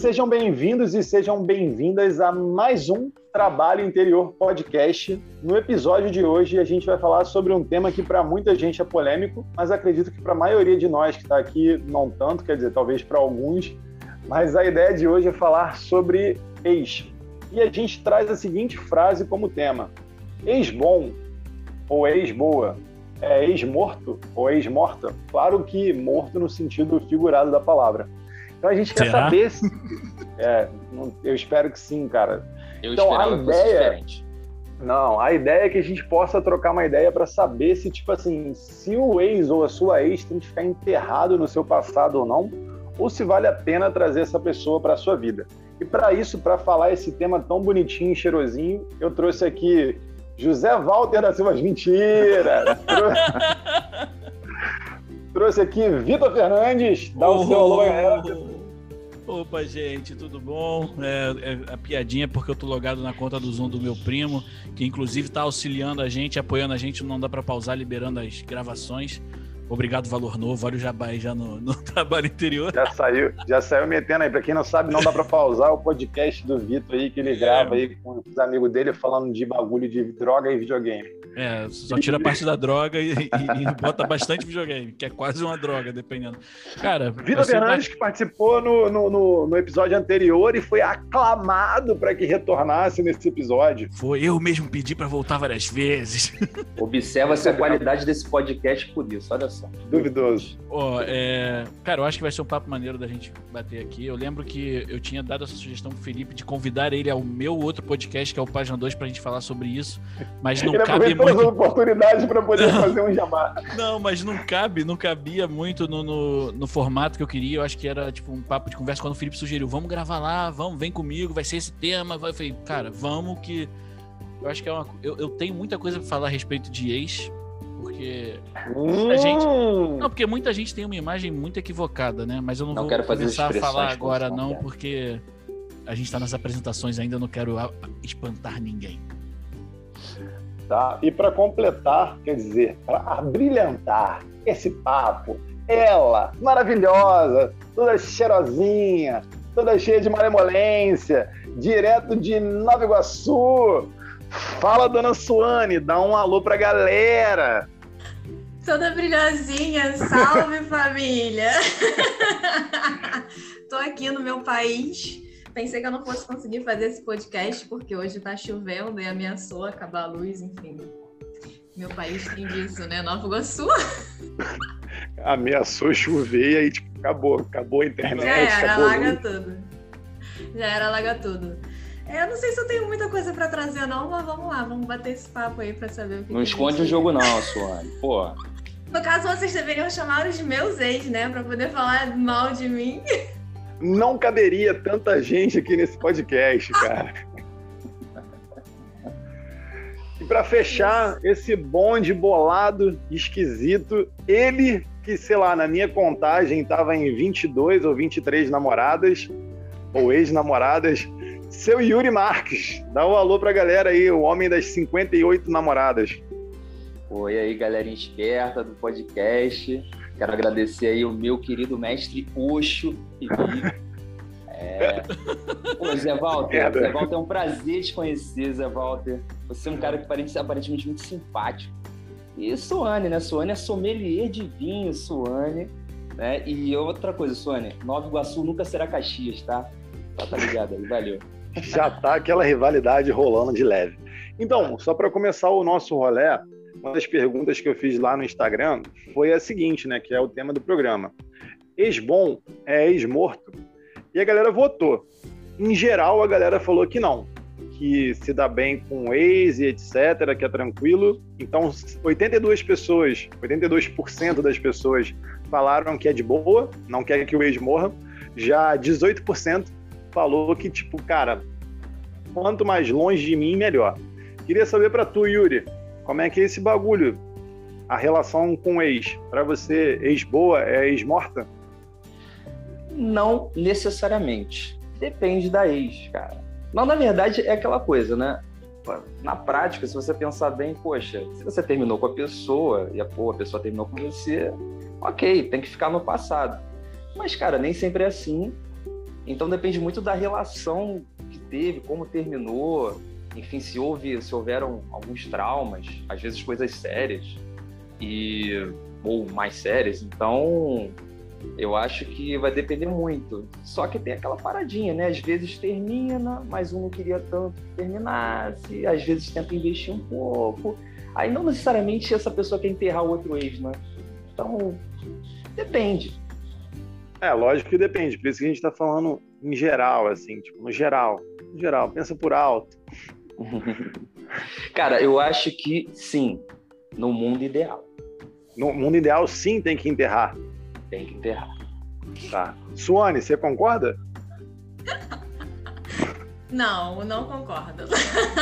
Sejam bem-vindos e sejam bem-vindas a mais um Trabalho Interior Podcast. No episódio de hoje, a gente vai falar sobre um tema que para muita gente é polêmico, mas acredito que para a maioria de nós que está aqui, não tanto, quer dizer, talvez para alguns. Mas a ideia de hoje é falar sobre ex. E a gente traz a seguinte frase como tema: ex-bom ou ex-boa é ex-morto ou ex-morta? Claro que morto no sentido figurado da palavra. Então a gente quer Será? saber se. É, eu espero que sim, cara. Eu então, a ideia. Não, a ideia é que a gente possa trocar uma ideia para saber se, tipo assim, se o ex ou a sua ex tem que ficar enterrado no seu passado ou não, ou se vale a pena trazer essa pessoa para a sua vida. E para isso, para falar esse tema tão bonitinho e cheirosinho, eu trouxe aqui José Walter da Silva. Mentira! trouxe aqui Vitor Fernandes. Dá o seu alô, galera. Opa, gente, tudo bom? É, é, a piadinha é porque eu tô logado na conta do Zoom do meu primo, que inclusive tá auxiliando a gente, apoiando a gente, não dá para pausar, liberando as gravações. Obrigado, Valor Novo. Olha o Jabai já no, no, trabalho interior. Já saiu, já saiu metendo aí. Pra quem não sabe, não dá pra pausar o podcast do Vitor aí, que ele é. grava aí com os amigos dele falando de bagulho de droga e videogame. É, só tira a parte da droga e, e, e, bota bastante videogame, que é quase uma droga, dependendo. Cara. Vitor Fernandes, que participou no, no, no, no, episódio anterior e foi aclamado para que retornasse nesse episódio. Foi, eu mesmo pedi para voltar várias vezes. Observa-se a qualidade desse podcast por isso, olha só. Duvidoso. Oh, é... Cara, eu acho que vai ser um papo maneiro da gente bater aqui. Eu lembro que eu tinha dado essa sugestão pro Felipe de convidar ele ao meu outro podcast, que é o Página 2, pra gente falar sobre isso. Mas não ele cabe muito. oportunidade para poder fazer um jabá. Não, mas não cabe, não cabia muito no, no, no, formato que eu queria. Eu acho que era tipo um papo de conversa quando o Felipe sugeriu: vamos gravar lá, vamos, vem comigo, vai ser esse tema. Eu falei, cara, vamos que. Eu acho que é uma. Eu, eu tenho muita coisa para falar a respeito de ex, porque muita gente. Hum. Não, porque muita gente tem uma imagem muito equivocada, né? Mas eu não, não vou começar a falar agora, não, porque a gente está nas apresentações ainda, eu não quero espantar ninguém. Tá? E para completar, quer dizer, para abrilhantar esse papo, ela, maravilhosa, toda cheirosinha, toda cheia de malemolência, direto de Nova Iguaçu. Fala, dona Suane, dá um alô pra galera. Toda brilhosinha, salve família! Tô aqui no meu país Pensei que eu não fosse conseguir fazer esse podcast, porque hoje tá chovendo e ameaçou acabar a luz, enfim. Meu país tem disso, né? Nova Iguaçu. ameaçou chover e aí, tipo, acabou. Acabou a internet. Já era, alaga tudo. Já era, alaga tudo. É, eu não sei se eu tenho muita coisa para trazer, não, mas vamos lá, vamos bater esse papo aí para saber o que Não que esconde o jogo, não, Suane. Pô. No caso, vocês deveriam chamar os meus ex, né? Pra poder falar mal de mim. não caberia tanta gente aqui nesse podcast, cara. E para fechar esse bonde bolado, esquisito, ele que, sei lá, na minha contagem estava em 22 ou 23 namoradas, ou ex-namoradas, seu Yuri Marques. Dá um alô pra galera aí, o homem das 58 namoradas. Oi aí, galerinha esperta do podcast. Quero agradecer aí o meu querido mestre Oxo É... Pô, Zé Walter, Zé Walter, é um prazer te conhecer, Zé Walter. Você é um cara que parece aparentemente muito simpático. E Suane, né? Suane é sommelier de vinho, Suane. Né? E outra coisa, Suane, Nova Iguaçu nunca será Caxias, tá? Tá, tá ligado aí, valeu. Já tá aquela rivalidade rolando de leve. Então, só para começar o nosso rolê, uma das perguntas que eu fiz lá no Instagram foi a seguinte, né, que é o tema do programa. Ex-bom é ex-morto? E a galera votou. Em geral, a galera falou que não, que se dá bem com ex e etc., que é tranquilo. Então, 82 pessoas, 82% das pessoas falaram que é de boa, não quer que o ex morra. Já 18% falou que, tipo, cara, quanto mais longe de mim, melhor. Queria saber para tu, Yuri, como é que é esse bagulho? A relação com ex. Para você, ex boa é ex morta? Não necessariamente. Depende da ex, cara. Não, na verdade, é aquela coisa, né? Na prática, se você pensar bem, poxa, se você terminou com a pessoa e a, pô, a pessoa terminou com você, ok, tem que ficar no passado. Mas, cara, nem sempre é assim. Então depende muito da relação que teve, como terminou, enfim, se houve, se houveram alguns traumas, às vezes coisas sérias e ou mais sérias. Então, eu acho que vai depender muito. Só que tem aquela paradinha, né? Às vezes termina, mas um não queria tanto que terminasse, às vezes tenta investir um pouco. Aí não necessariamente essa pessoa quer enterrar o outro ex, né? Então, depende. É, lógico que depende. Por isso que a gente está falando em geral, assim, tipo, no geral. No geral, pensa por alto. Cara, eu acho que sim, no mundo ideal. No mundo ideal, sim, tem que enterrar. Tem que enterrar. Tá. Suane, você concorda? Não, não concordo.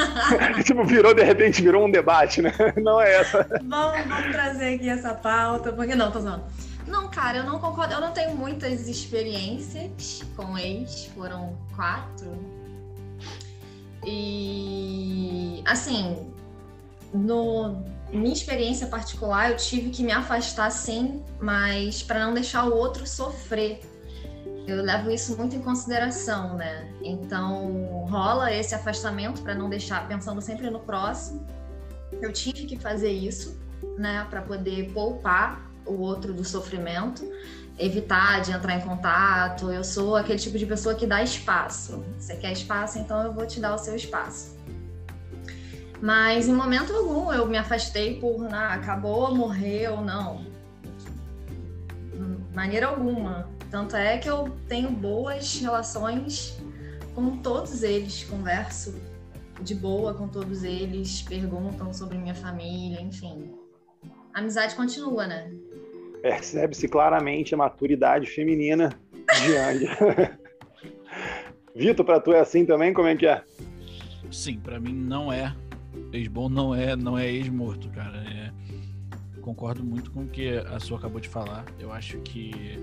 tipo, virou, de repente, virou um debate, né? Não é essa. Vamos, vamos trazer aqui essa pauta, porque não, tô zoando. Não, cara, eu não concordo. Eu não tenho muitas experiências com ex, foram quatro. E, assim, no minha experiência particular, eu tive que me afastar sim, mas para não deixar o outro sofrer. Eu levo isso muito em consideração, né? Então, rola esse afastamento para não deixar pensando sempre no próximo. Eu tive que fazer isso, né, para poder poupar o outro do sofrimento, evitar de entrar em contato. Eu sou aquele tipo de pessoa que dá espaço. Você quer espaço, então eu vou te dar o seu espaço. Mas em momento algum eu me afastei por ah, acabou, morreu, não. Maneira alguma. Tanto é que eu tenho boas relações com todos eles, converso de boa com todos eles, perguntam sobre minha família, enfim. A amizade continua, né? Percebe-se claramente a maturidade feminina de Andy. Vitor, para tu é assim também? Como é que é? Sim, para mim não é ex-bom não é, não é ex-morto, cara. É, concordo muito com o que a sua acabou de falar. Eu acho que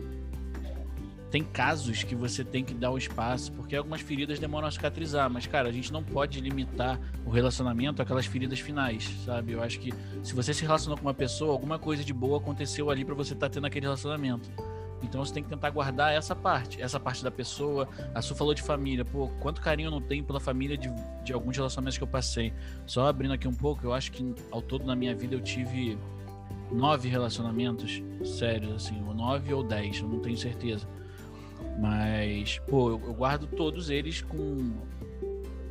tem casos que você tem que dar o espaço, porque algumas feridas demoram a cicatrizar, mas, cara, a gente não pode limitar o relacionamento àquelas feridas finais, sabe? Eu acho que se você se relacionou com uma pessoa, alguma coisa de boa aconteceu ali para você estar tá tendo aquele relacionamento. Então você tem que tentar guardar essa parte, essa parte da pessoa. A Su falou de família, pô, quanto carinho eu não tenho pela família de, de alguns relacionamentos que eu passei. Só abrindo aqui um pouco, eu acho que ao todo na minha vida eu tive nove relacionamentos sérios, assim, ou nove ou dez, eu não tenho certeza. Mas, pô, eu, eu guardo todos eles com,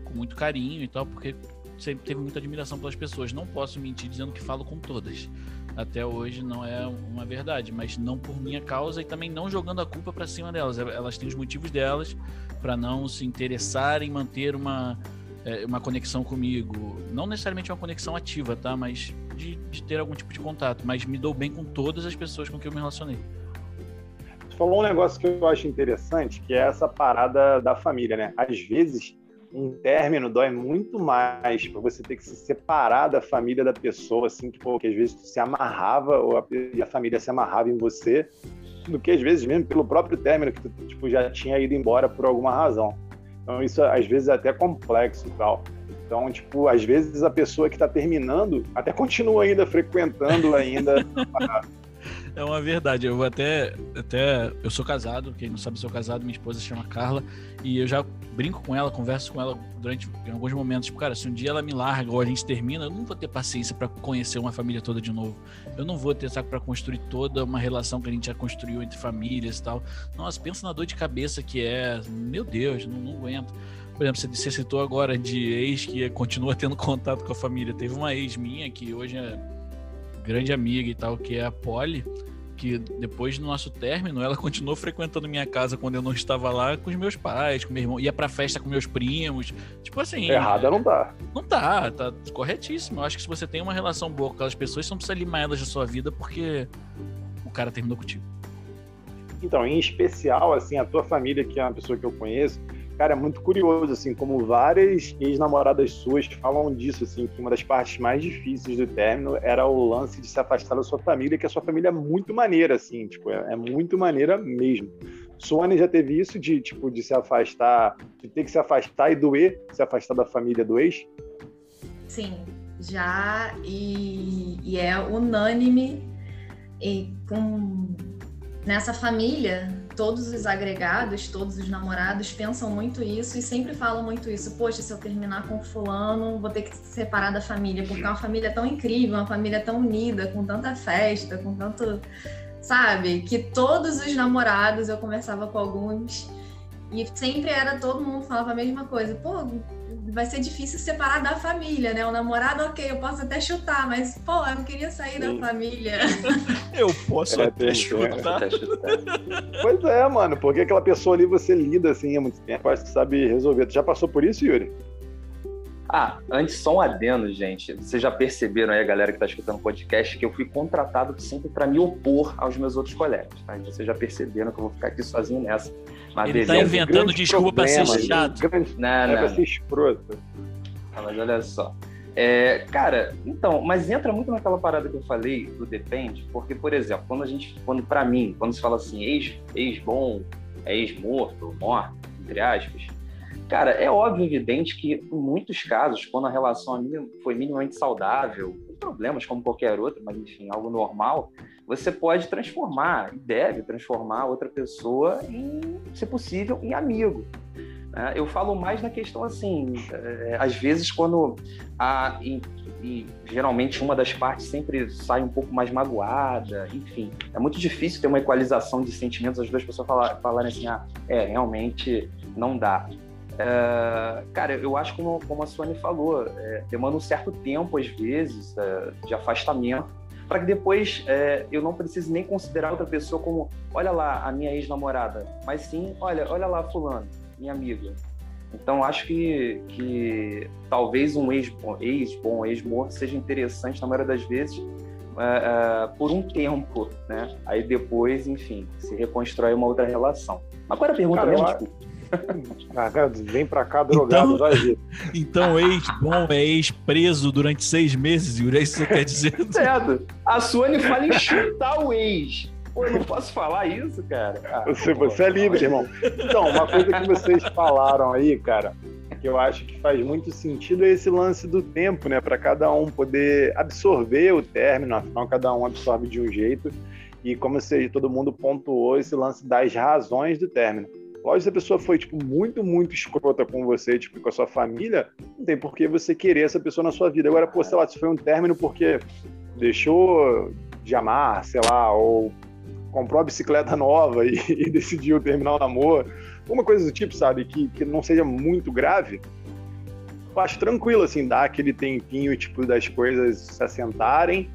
com muito carinho e tal, porque sempre teve muita admiração pelas pessoas. Não posso mentir dizendo que falo com todas até hoje não é uma verdade, mas não por minha causa e também não jogando a culpa para cima delas. Elas têm os motivos delas para não se interessar em manter uma, é, uma conexão comigo. Não necessariamente uma conexão ativa, tá? Mas de, de ter algum tipo de contato. Mas me dou bem com todas as pessoas com quem eu me relacionei. Você falou um negócio que eu acho interessante, que é essa parada da família, né? Às vezes um término dói muito mais para você ter que se separar da família da pessoa, assim, que, pô, que às vezes tu se amarrava ou a, e a família se amarrava em você, do que às vezes mesmo pelo próprio término que tu tipo, já tinha ido embora por alguma razão. Então isso às vezes é até complexo e tal. Então, tipo, às vezes a pessoa que está terminando até continua ainda frequentando ainda É uma verdade. Eu até, até. Eu sou casado, quem não sabe, sou casado, minha esposa se chama Carla. E eu já brinco com ela, converso com ela durante em alguns momentos. Tipo, cara, se um dia ela me larga ou a gente termina, eu não vou ter paciência para conhecer uma família toda de novo. Eu não vou ter saco para construir toda uma relação que a gente já construiu entre famílias e tal. Nossa, pensa na dor de cabeça que é. Meu Deus, não, não aguento. Por exemplo, você citou agora de ex que continua tendo contato com a família. Teve uma ex minha que hoje é grande amiga e tal, que é a Polly, que depois do nosso término, ela continuou frequentando minha casa quando eu não estava lá com os meus pais, com meu irmão, ia pra festa com meus primos. Tipo assim. Errada não tá. Não tá, tá corretíssimo. Eu acho que se você tem uma relação boa com aquelas pessoas, você não precisa limar elas da sua vida porque o cara terminou contigo. Então, em especial, assim, a tua família, que é uma pessoa que eu conheço, Cara, é muito curioso, assim, como várias ex-namoradas suas falam disso, assim, que uma das partes mais difíceis do término era o lance de se afastar da sua família, que a sua família é muito maneira, assim, tipo, é, é muito maneira mesmo. Suane já teve isso de, tipo, de se afastar, de ter que se afastar e doer, se afastar da família do ex? Sim, já, e, e é unânime e com nessa família todos os agregados, todos os namorados pensam muito isso e sempre falam muito isso. Poxa, se eu terminar com fulano, vou ter que se separar da família, porque é uma família tão incrível, uma família tão unida, com tanta festa, com tanto. Sabe? Que todos os namorados, eu conversava com alguns, e sempre era todo mundo falava a mesma coisa. Pô, vai ser difícil separar da família, né? O namorado, ok, eu posso até chutar, mas, pô, eu não queria sair Sim. da família. Eu posso é, até, chutar. até chutar. Pois é, mano, porque aquela pessoa ali você lida assim há muito tempo, acho que sabe resolver. Tu já passou por isso, Yuri? Ah, antes só um adendo, gente. Vocês já perceberam aí, a galera que está escutando o podcast, que eu fui contratado sempre para me opor aos meus outros colegas. Tá? Vocês já perceberam que eu vou ficar aqui sozinho nessa. Mas Ele está inventando desculpa para ser chato. Grande, não, é não. ser escroto. Não, mas olha só. É, cara, então, mas entra muito naquela parada que eu falei do depende, porque, por exemplo, quando a gente, quando para mim, quando se fala assim, ex, ex bom, é ex morto, morto, entre aspas, cara, é óbvio, evidente que em muitos casos, quando a relação foi minimamente saudável, problemas como qualquer outro, mas enfim, algo normal, você pode transformar, e deve transformar outra pessoa em, se possível, em amigo. Né? Eu falo mais na questão assim, é, às vezes quando a, e, e, geralmente uma das partes sempre sai um pouco mais magoada, enfim, é muito difícil ter uma equalização de sentimentos, as duas pessoas falar, falarem assim, ah, é, realmente não dá. É, cara, eu acho como, como a Sônia falou, é, demanda um certo tempo, às vezes, é, de afastamento, para que depois é, eu não precise nem considerar outra pessoa como, olha lá, a minha ex-namorada, mas sim, olha, olha lá, fulano, minha amiga. Então, acho que, que talvez um ex-bom, ex-bom, ex-morto seja interessante, na maioria das vezes, uh, uh, por um tempo, né? Aí depois, enfim, se reconstrói uma outra relação. Agora a pergunta Cara, mesmo, desculpa. Ah, vem pra cá drogado, então, vai ver. Então, ex-bom é ex-preso durante seis meses, Yuri, é isso que você quer dizer? Certo. A Suane fala em chutar o ex. Pô, eu não posso falar isso, cara. Ah, você, você é livre, irmão. Então, uma coisa que vocês falaram aí, cara, que eu acho que faz muito sentido é esse lance do tempo, né? Para cada um poder absorver o término, afinal, cada um absorve de um jeito. E como se todo mundo pontuou esse lance das razões do término. Lógico, se a pessoa foi, tipo, muito, muito escrota com você, tipo, com a sua família, não tem por que você querer essa pessoa na sua vida. Agora, pô, sei lá, se foi um término porque deixou de amar, sei lá, ou comprou a bicicleta nova e, e, decidiu terminar o namoro, uma coisa do tipo, sabe, que, que não seja muito grave, eu acho tranquilo, assim, dar aquele tempinho, tipo, das coisas se assentarem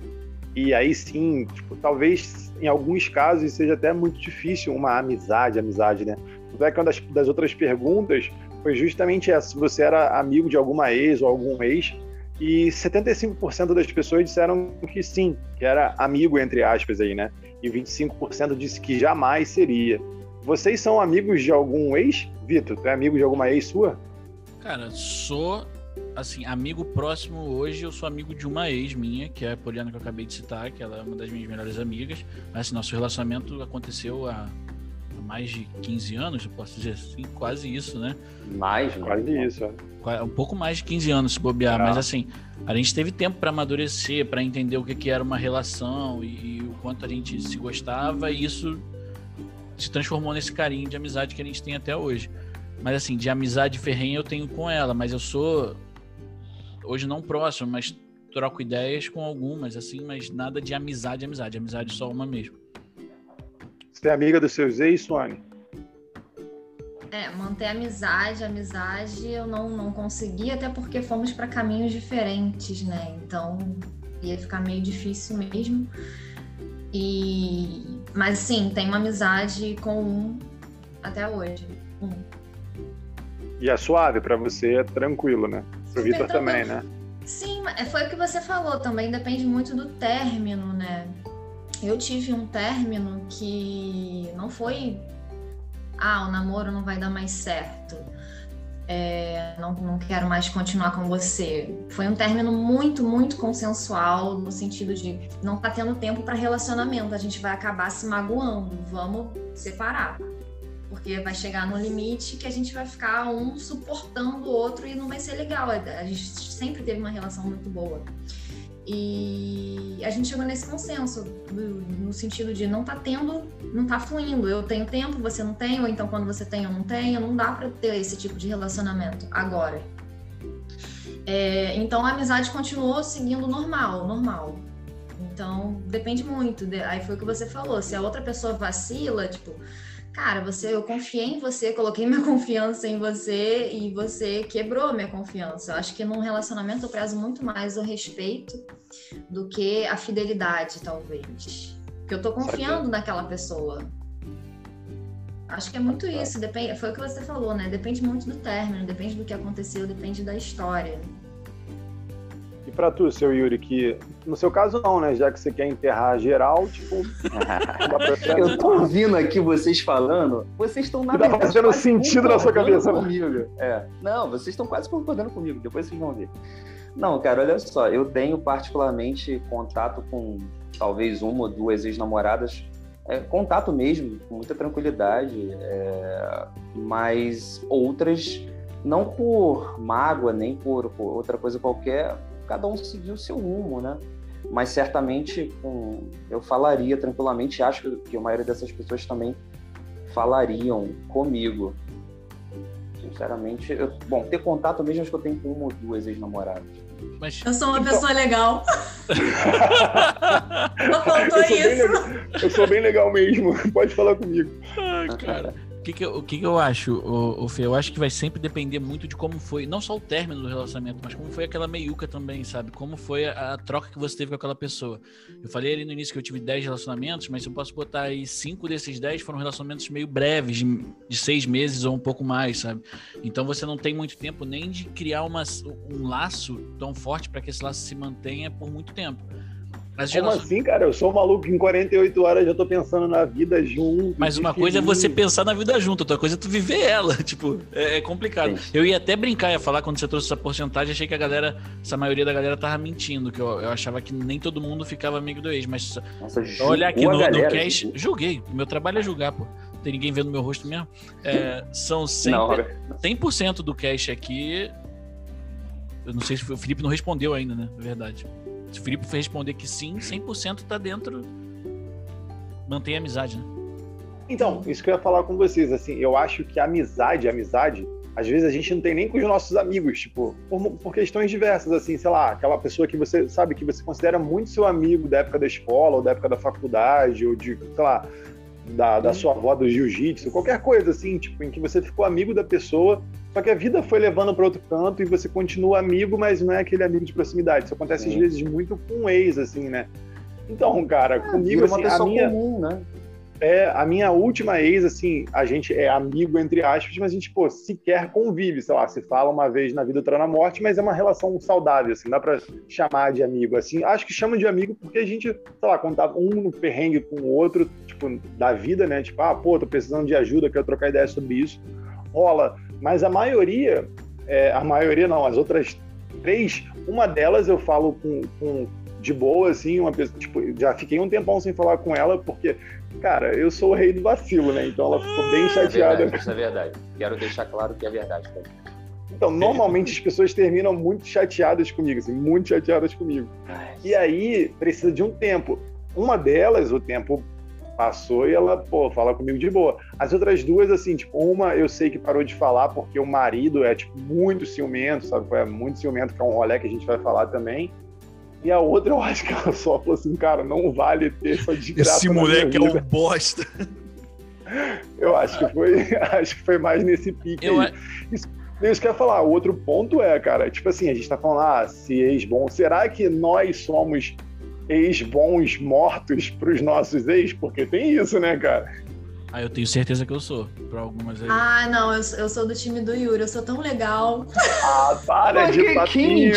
e aí sim, tipo, talvez em alguns casos seja até muito difícil uma amizade, amizade, né? Tanto é que uma das, das outras perguntas foi justamente essa: se você era amigo de alguma ex ou algum ex, e 75% das pessoas disseram que sim, que era amigo, entre aspas, aí, né? E 25% disse que jamais seria. Vocês são amigos de algum ex? Vitor, tu é amigo de alguma ex sua? Cara, sou assim, amigo próximo hoje, eu sou amigo de uma ex minha, que é a Poliana que eu acabei de citar, que ela é uma das minhas melhores amigas. Mas assim, nosso relacionamento aconteceu há mais de 15 anos, eu posso dizer assim, quase isso, né? Mais, quase isso. É. Um pouco mais de 15 anos se bobear, é. mas assim, a gente teve tempo para amadurecer, para entender o que, que era uma relação e, e, o quanto a gente se gostava, e isso se transformou nesse carinho de amizade que a gente tem até hoje. Mas assim, de amizade ferrenha eu tenho com ela, mas eu sou hoje não próximo, mas troco ideias com algumas, assim, mas nada de amizade, amizade, amizade só uma mesmo. Você é amiga dos seus ex, Suane? É, manter amizade, amizade eu não, não consegui, até porque fomos para caminhos diferentes, né? Então ia ficar meio difícil mesmo. E mas sim, tenho uma amizade com um até hoje. Um. E é suave para você, é tranquilo, né? Pro Vitor também, né? Sim, é, foi o que você falou também, depende muito do término, né? Eu tive um término que não foi ah, o namoro não vai dar mais certo. É, não, não quero mais continuar com você. Foi um término muito, muito consensual, no sentido de não tá tendo tempo para relacionamento, a gente vai acabar se magoando, vamos separar. Porque vai chegar no limite que a gente vai ficar um suportando o outro e não vai ser legal. A gente sempre teve uma relação muito boa. E a gente chegou nesse consenso, no sentido de não tá tendo, não tá fluindo. Eu tenho tempo, você não tem, ou então quando você tem, eu não tenho. Não dá para ter esse tipo de relacionamento agora. É, então a amizade continuou seguindo normal, normal. Então depende muito. Aí foi o que você falou. Se a outra pessoa vacila, tipo, cara, você, eu confiei em você, coloquei minha confiança em você e você quebrou minha confiança. Eu acho que num relacionamento eu prezo muito mais o respeito do que a fidelidade, talvez. Porque eu tô confiando naquela pessoa. Acho que é muito isso, depende, foi o que você falou, né? Depende muito do término, depende do que aconteceu, depende da história. Para tu, seu Yuri, que no seu caso não, né? Já que você quer enterrar geral, tipo. eu tô ouvindo aqui vocês falando, vocês estão na verdade. Tá fazendo sentido na sua cabeça, né? comigo. né? É. Não, vocês estão quase concordando comigo, depois vocês vão ver. Não, cara, olha só, eu tenho particularmente contato com talvez uma ou duas ex-namoradas, é, contato mesmo, com muita tranquilidade, é, mas outras não por mágoa nem por, por outra coisa qualquer, cada um seguiu o seu rumo, né? Mas certamente com, eu falaria tranquilamente, acho que a maioria dessas pessoas também falariam comigo. Sinceramente, eu, bom, ter contato mesmo acho que eu tenho com uma ou duas ex-namoradas. Mas... Eu sou uma então... pessoa legal. Não faltou eu isso. eu sou bem legal mesmo. Pode falar comigo. Ai, cara que, que, eu, o que, que eu acho, o, o Fê? Eu acho que vai sempre depender muito de como foi, não só o término do relacionamento, mas como foi aquela meiuca também, sabe? Como foi a, a troca que você teve com aquela pessoa. Eu falei ali no início que eu tive 10 relacionamentos, mas eu posso botar aí 5 desses 10 foram relacionamentos meio breves, de, de seis meses ou um pouco mais, sabe? Então você não tem muito tempo nem de criar uma, um laço tão forte para que esse laço se mantenha por muito tempo. Mas Como assim, cara? Eu sou maluco em 48 horas já tô pensando na vida junto. Mas uma coisa é você pensar na vida junto, outra coisa é tu viver ela. Tipo, é, é complicado. Sim. Eu ia até brincar, ia falar quando você trouxe essa porcentagem, achei que a galera, essa maioria da galera tava mentindo, que eu, eu achava que nem todo mundo ficava amigo do ex, mas Nossa, olha aqui no, no cast, julguei. Meu trabalho é julgar, pô. Não tem ninguém vendo meu rosto mesmo. É, são 100%, não, 100 do cash aqui. Eu não sei se o Felipe não respondeu ainda, né? Na verdade. Se o Felipe responder que sim, 100% tá dentro. Mantém a amizade, né? Então, isso que eu ia falar com vocês, assim, eu acho que a amizade, a amizade, às vezes a gente não tem nem com os nossos amigos, tipo, por, por, questões diversas, assim, sei lá, aquela pessoa que você sabe que você considera muito seu amigo da época da escola, ou da época da faculdade, ou de, sei lá, da, da sua avó do jiu-jitsu, qualquer coisa assim, tipo, em que você ficou amigo da pessoa, só que a vida foi levando para outro canto e você continua amigo, mas não é aquele amigo de proximidade. Isso acontece Sim. às vezes muito com ex, assim, né? Então, cara, é, comigo, assim, a minha... Comum, né? É, a minha última ex, assim, a gente é amigo, entre aspas, mas a gente, pô, sequer convive, sei lá, se fala uma vez na vida, outra na morte, mas é uma relação saudável, assim, dá pra chamar de amigo, assim. Acho que chama de amigo porque a gente, sei lá, contava um no perrengue com o outro, tipo, da vida, né? Tipo, ah, pô, tô precisando de ajuda, quero trocar ideia sobre isso. Rola. Mas a maioria, é, a maioria não, as outras três, uma delas eu falo com, com de boa, assim, uma pessoa, tipo, já fiquei um tempão sem falar com ela, porque Cara, eu sou o rei do vacilo, né? Então ela ficou bem chateada. É verdade, isso é verdade. Quero deixar claro que é verdade. Cara. Então, normalmente as pessoas terminam muito chateadas comigo, assim, muito chateadas comigo. E aí precisa de um tempo. Uma delas, o tempo passou e ela, pô, fala comigo de boa. As outras duas, assim, tipo, uma eu sei que parou de falar porque o marido é, tipo, muito ciumento, sabe? É muito ciumento, que é um rolê que a gente vai falar também. E a outra, eu acho que ela só falou assim, cara, não vale ter essa desgraça. Esse moleque é um bosta. Eu acho que foi, acho que foi mais nesse pique eu aí. Isso, isso que eu ia falar. O outro ponto é, cara, tipo assim, a gente tá falando, ah, se ex-bom, será que nós somos ex-bons mortos pros nossos ex? Porque tem isso, né, cara? Ah, eu tenho certeza que eu sou, pra algumas aí. Ah, não, eu, eu sou do time do Yuri, eu sou tão legal. Ah, para Mas de que, papinho.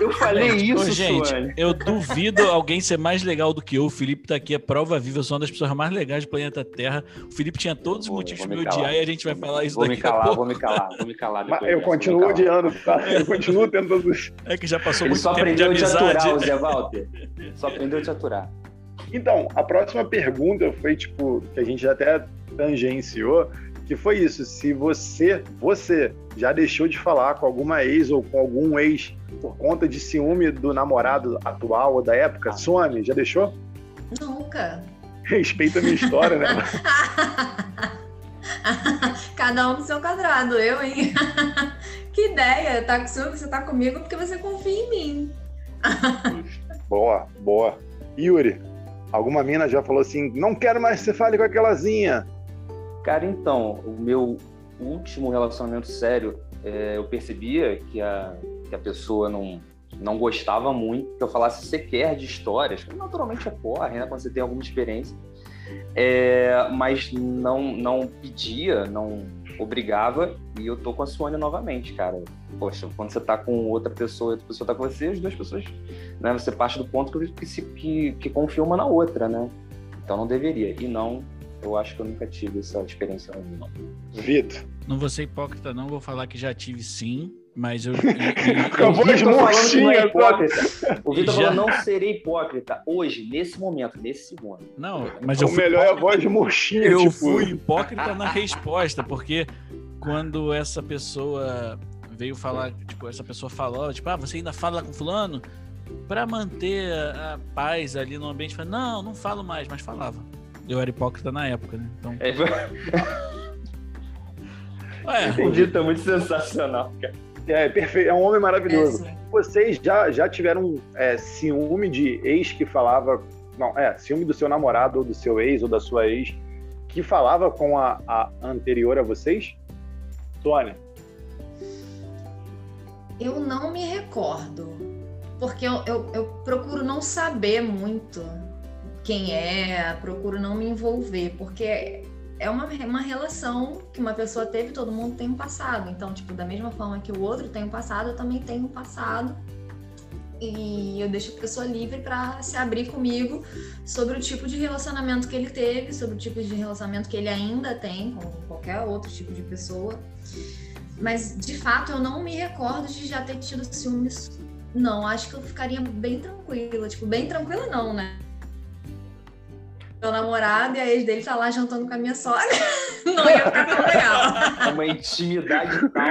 eu falei isso, gente. Suane. Eu duvido alguém ser mais legal do que eu. O Felipe tá aqui, é prova viva, eu sou uma das pessoas mais legais do planeta Terra. O Felipe tinha todos os motivos de me odiar e a gente vai falar isso vou daqui me calar, a pouco. Vou me calar, vou me calar. Mas eu continuo odiando, tá? Eu continuo tentando... É que já passou Ele muito tempo de amizade. Só aprendeu a te aturar, o Zé Walter. Só aprendeu a te aturar. Então, a próxima pergunta foi, tipo, que a gente já até tangenciou, que foi isso. Se você, você já deixou de falar com alguma ex ou com algum ex por conta de ciúme do namorado atual ou da época, Sônia, já deixou? Nunca. Respeita a minha história, né? Cada um no seu quadrado, eu, hein? que ideia, tá com ciúme, você tá comigo porque você confia em mim. boa, boa. Yuri, alguma mina já falou assim, não quero mais que você fale com aquelazinha. Cara, então, o meu último relacionamento sério, é, eu percebia que a, que a pessoa não, não gostava muito que eu falasse sequer de histórias, que naturalmente ocorre, né, quando você tem alguma experiência, é, mas não, não pedia, não obrigava, e eu tô com a Sônia novamente, cara. Poxa, quando você tá com outra pessoa e outra pessoa tá com você, as duas pessoas, né, você parte do ponto que, que, que, que confia uma na outra, né? Então não deveria, e não eu acho que eu nunca tive essa experiência ruim, não. Vitor. Não vou ser hipócrita, não. Vou falar que já tive sim, mas eu. Acabou de murchinha, hipócrita. O Vitor já... falou: não serei hipócrita hoje, nesse momento, nesse segundo. Não, mas o eu. O melhor é a voz de murchinha. Eu tipo... fui hipócrita na resposta, porque quando essa pessoa veio falar, tipo, essa pessoa falou, tipo, ah, você ainda fala com fulano? Para manter a paz ali no ambiente, falei, não, não falo mais, mas falava. Eu era hipócrita na época, né? Então... É, Ué, o Vitor é muito sensacional, cara. É, perfeito. É um homem maravilhoso. É Vocês já, já tiveram é, ciúme de ex que falava. Não, é, ciúme do seu namorado ou do seu ex ou da sua ex que falava com a, a anterior a vocês? Tônia? Eu não me recordo. Porque eu, eu, eu procuro não saber muito quem é, procuro não me envolver, porque é uma, uma relação que uma pessoa teve, todo mundo tem um passado. Então, tipo, da mesma forma que o outro tem um passado, eu também tenho um passado. E eu deixo a pessoa livre para se abrir comigo sobre o tipo de relacionamento que ele teve, sobre o tipo de relacionamento que ele ainda tem com qualquer outro tipo de pessoa. Mas, de fato, eu não me recordo de já ter tido ciúmes. Não, acho que eu ficaria bem tranquila. Tipo, bem tranquila não, né? Meu namorado e a ex dele tá lá jantando com a minha sogra. Não ia ficar tão legal. É uma intimidade tal.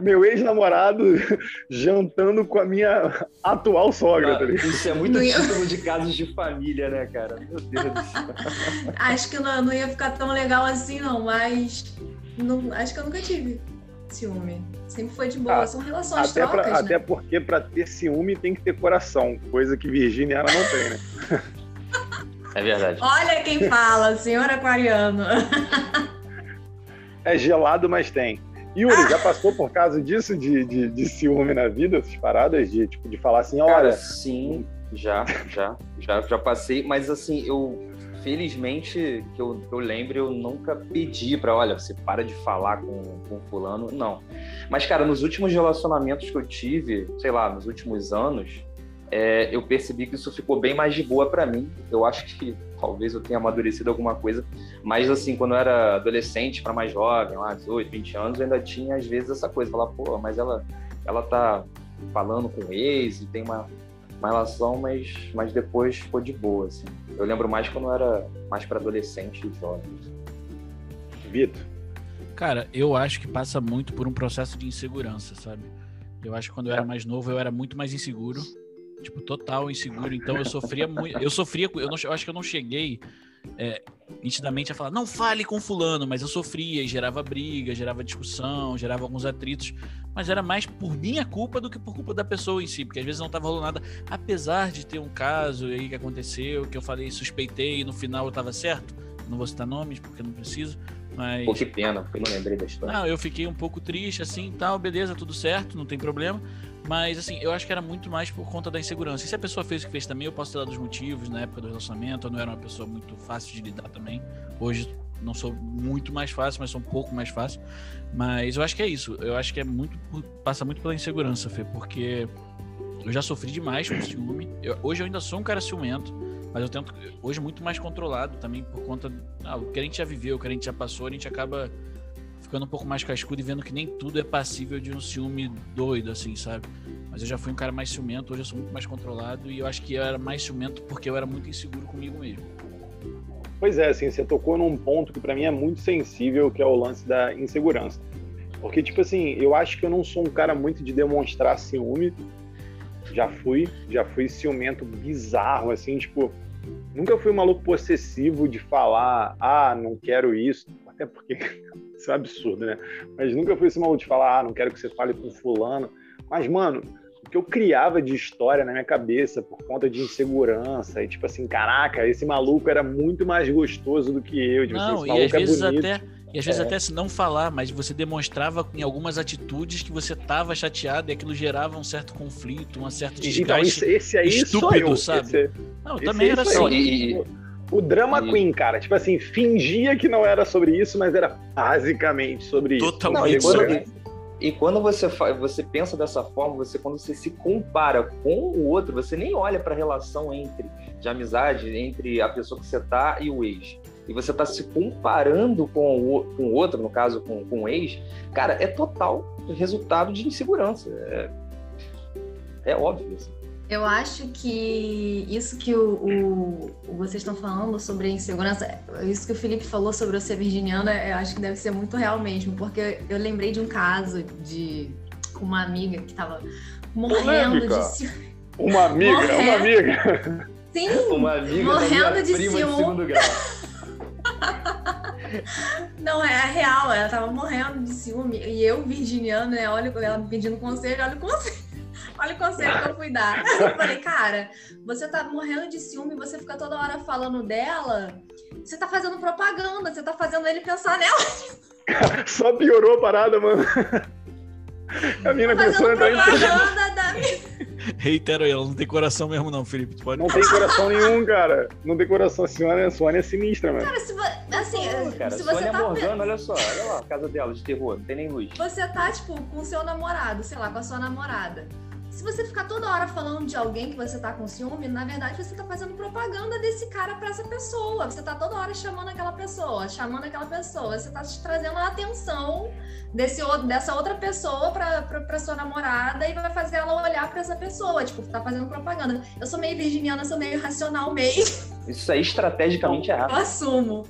Meu ex-namorado jantando com a minha atual sogra. tá isso é muito ia... título de casos de família, né, cara? Meu Deus do céu. Acho que não, não ia ficar tão legal assim, não, mas não, acho que eu nunca tive ciúme. Sempre foi de boa, ah, são relações até trocas, pra, né? Até porque para ter ciúme tem que ter coração, coisa que Virgínia ela não tem, né? É verdade. Olha quem fala, senhor aquariano. É gelado, mas tem. Yuri, já passou por causa disso, de, de, de, ciúme na vida, essas paradas, de, tipo, de falar assim, olha... Cara, sim, já, já, já, já passei, mas assim, eu, felizmente, que eu, eu lembro, eu nunca pedi pra, olha, você para de falar com, com fulano, não. Mas, cara, nos últimos relacionamentos que eu tive, sei lá, nos últimos anos, é, eu percebi que isso ficou bem mais de boa para mim. Eu acho que talvez eu tenha amadurecido alguma coisa, mas assim, quando eu era adolescente para mais jovem, lá 18, 20 anos, eu ainda tinha às vezes essa coisa, falar, pô, mas ela ela tá falando com o ex e tem uma, uma relação, mas, mas depois ficou de boa, assim. Eu lembro mais quando eu era mais para adolescente e jovem. Vitor? Cara, eu acho que passa muito por um processo de insegurança, sabe? Eu acho que quando eu era mais novo eu era muito mais inseguro tipo, total inseguro. Então eu sofria muito. Eu sofria, eu, não, eu acho que eu não cheguei é, nitidamente a falar, não fale com fulano, mas eu sofria e gerava briga, gerava discussão, gerava alguns atritos, mas era mais por minha culpa do que por culpa da pessoa em si, porque às vezes não estava rolando nada, apesar de ter um caso aí que aconteceu, que eu falei, suspeitei e no final eu estava certo, não vou citar nomes porque não preciso, mas... Pô, que pena, porque não lembrei da história. Não, eu fiquei um pouco triste, assim, tal, beleza, tudo certo, não tem problema, mas, assim, eu acho que era muito mais por conta da insegurança. E se a pessoa fez o que fez também, eu posso ter dado os motivos na época do relacionamento. Eu não era uma pessoa muito fácil de lidar também. Hoje não sou muito mais fácil, mas sou um pouco mais fácil. Mas eu acho que é isso. Eu acho que é muito. passa muito pela insegurança, Fê, porque eu já sofri demais com ciúme. Eu, hoje eu ainda sou um cara ciumento, mas eu tento. Hoje muito mais controlado também por conta. Ah, o que a gente já viveu, o que a gente já passou, a gente acaba ficando um pouco mais cascudo e vendo que nem tudo é passível de um ciúme doido, assim, sabe? Mas eu já fui um cara mais ciumento, hoje eu sou muito mais controlado e eu acho que eu era mais ciumento porque eu era muito inseguro comigo mesmo. Pois é, assim, você tocou num ponto que para mim é muito sensível, que é o lance da insegurança. Porque, tipo assim, eu acho que eu não sou um cara muito de demonstrar ciúme. Já fui, já fui ciumento bizarro, assim, tipo, nunca fui um maluco possessivo de falar, ah, não quero isso, até porque isso é um absurdo, né? Mas nunca fui esse maluco de falar, ah, não quero que você fale com fulano. Mas, mano, o que eu criava de história na minha cabeça por conta de insegurança, e tipo assim, caraca, esse maluco era muito mais gostoso do que eu. Tipo, não, assim, e às é vezes bonito. até. E às vezes É. até se não falar, mas você demonstrava em algumas atitudes que você tava chateado e aquilo gerava um certo conflito, um certo Então, desgaste. esse, esse aí sou estúpido, eu. sabe? Esse- Não, eu esse também era assim. e- O drama E- queen, cara, tipo assim, fingia que não era sobre isso, mas era basicamente sobre isso. Totalmente Não, e sobre quando, e, quando você, você pensa dessa forma, você quando você se compara com o outro, você nem olha para a relação entre de amizade entre a pessoa que você tá e o ex. E você tá se comparando com o, com outro, no caso com, com o ex, cara, é total resultado de insegurança. É, é óbvio. Assim. Eu acho que isso que o, o- vocês estão falando sobre a insegurança, isso que o Felipe falou sobre eu ser virginiana, eu acho que deve ser muito real mesmo, porque eu lembrei de um caso de uma amiga que tava morrendo Polêmica. de ciúme. Uma amiga, é uma Morrendo. amiga. Sim, Uma amiga da Morrendo minha de prima de ciúme. Não, é real, ela tava morrendo de ciúme. E eu, virginiana, né, olha ela me pedindo conselho, olha o conselho. Olha o conselho que eu fui dar. Eu falei, cara, você tá morrendo de ciúme, você fica toda hora falando dela, você tá fazendo propaganda, você tá fazendo ele pensar nela. Só piorou a parada, mano. A mina Tá a entrar em propaganda da Reitero ela não tem coração mesmo, não, Felipe. Tu pode. Não tem coração nenhum, cara. Não tem coração. A Sônia, a Sônia é sinistra, mano. Cara, se, vo- assim, Pô, cara, se você Sônia tá Morgana, olha só, olha lá a casa dela de terror, não tem nem luz. você tá, tipo, com o seu namorado, sei lá, com a sua namorada. Se você ficar toda hora falando de alguém que você tá com ciúme, na verdade você tá fazendo propaganda desse cara pra essa pessoa. Você tá toda hora chamando aquela pessoa, chamando aquela pessoa. Você tá trazendo a atenção desse outro, dessa outra pessoa pra, pra, pra sua namorada e vai fazer ela olhar pra essa pessoa. Tipo, tá fazendo propaganda. Eu sou meio virginiana, sou meio racional mesmo. Isso aí estrategicamente é Eu errado. assumo.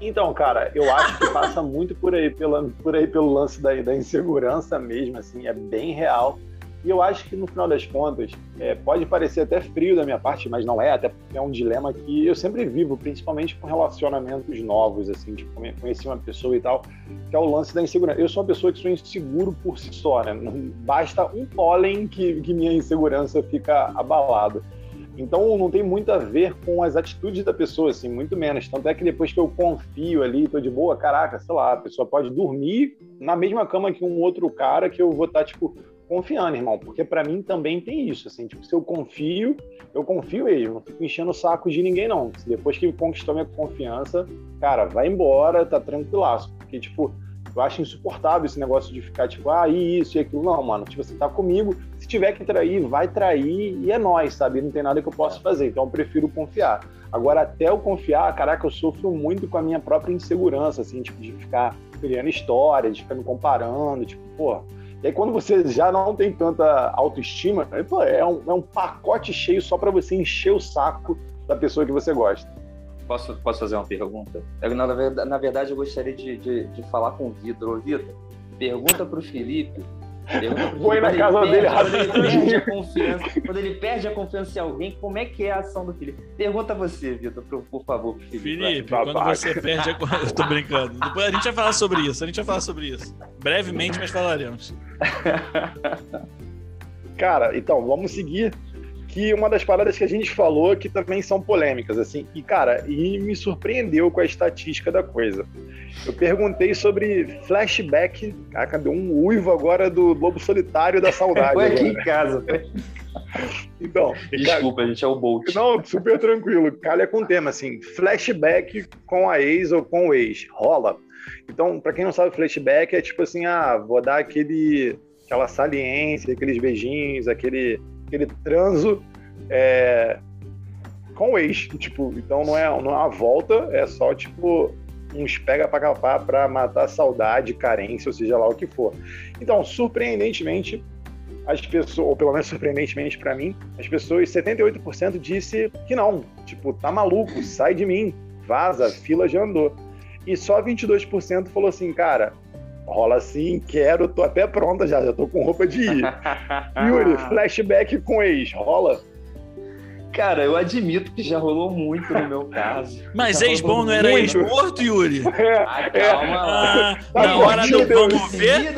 Então, cara, eu acho que passa muito por aí, pela, por aí pelo lance da, da insegurança mesmo, assim, é bem real. E eu acho que no final das contas, é, pode parecer até frio da minha parte, mas não é, até é um dilema que eu sempre vivo, principalmente com relacionamentos novos, assim, tipo, conhe- conheci uma pessoa e tal, que é o lance da insegurança. Eu sou uma pessoa que sou inseguro por si só, né? Não basta um pólen que, que minha insegurança fica abalada. Então não tem muito a ver com as atitudes da pessoa, assim, muito menos. Tanto é que depois que eu confio ali, tô de boa, caraca, sei lá, a pessoa pode dormir na mesma cama que um outro cara que eu vou estar, tipo, confiando, irmão. Porque para mim também tem isso, assim, tipo, se eu confio, eu confio mesmo, não fico enchendo o saco de ninguém, não. Depois que conquistou minha confiança, cara, vai embora, tá tranquilaço. Porque, tipo, eu acho insuportável esse negócio de ficar, tipo, ah, isso e aquilo. Não, mano, tipo, você tá comigo, se tiver que trair, vai trair e é nós, sabe? Não tem nada que eu possa fazer, então eu prefiro confiar. Agora, até eu confiar, caraca, eu sofro muito com a minha própria insegurança, assim, tipo, de ficar criando história, de ficar me comparando, tipo, pô. E aí, quando você já não tem tanta autoestima, é, um, é um pacote cheio só para você encher o saco da pessoa que você gosta. Posso, posso fazer uma pergunta? Eu, na, verdade, na verdade, eu gostaria de, de, de falar com o Vitor. Ô, Vitor, pergunta pro Felipe. Felipe, na quando casa ele dele perde- Quando ele rapidinho. perde a confiança, quando ele perde a confiança em alguém, como é que é a ação do Felipe? Pergunta você, Vitor, por, por favor, pro Felipe. Felipe, Babaca. quando você perde a. Eu tô brincando. Depois a gente vai falar sobre isso. A gente vai falar sobre isso. Brevemente, mas falaremos. Cara, então, vamos seguir. Que uma das paradas que a gente falou que também são polêmicas, assim, e cara, e me surpreendeu com a estatística da coisa. Eu perguntei sobre flashback. Caraca, deu um uivo agora do Lobo Solitário da Saudade. Foi aqui agora. em casa. foi. Então, Desculpa, a gente é o Bolt. Não, super tranquilo. Calha com o tema, assim, flashback com a ex ou com o ex. Rola. Então, pra quem não sabe, flashback é tipo assim, ah, vou dar aquele, aquela saliência, aqueles beijinhos, aquele, aquele transo é, com o ex. Tipo, então não é, não é uma volta, é só tipo uns pega pra capar pra matar saudade, carência, ou seja lá o que for. Então, surpreendentemente, as pessoas, ou pelo menos surpreendentemente pra mim, as pessoas, 78% disse que não. Tipo, tá maluco, sai de mim. vaza, fila já andou. E só 22% falou assim, cara, rola assim, quero, tô até pronta já, já tô com roupa de ir. Yuri, flashback com ex, rola? Cara, eu admito que já rolou muito no meu caso. Mas ex-bom não era ex-morto, Yuri? Ah, calma lá. Ah, na hora do vamos ver,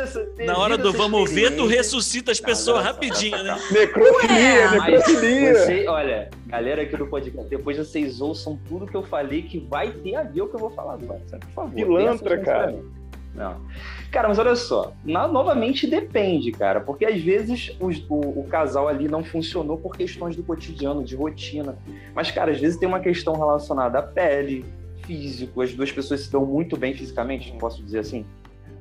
na hora do vamos ver, tu ressuscita as pessoas rapidinho, né? Necrofilia, necrofilia. Você, olha, galera aqui do podcast, depois vocês ouçam tudo que eu falei que vai ter a ver o que eu vou falar agora, Por favor. Pilantra, cara. Não. Cara, mas olha só, na, novamente depende, cara, porque às vezes o, o, o, casal ali não funcionou por questões do cotidiano, de rotina. Mas, cara, às vezes tem uma questão relacionada à pele, físico, as duas pessoas se dão muito bem fisicamente, não posso dizer assim.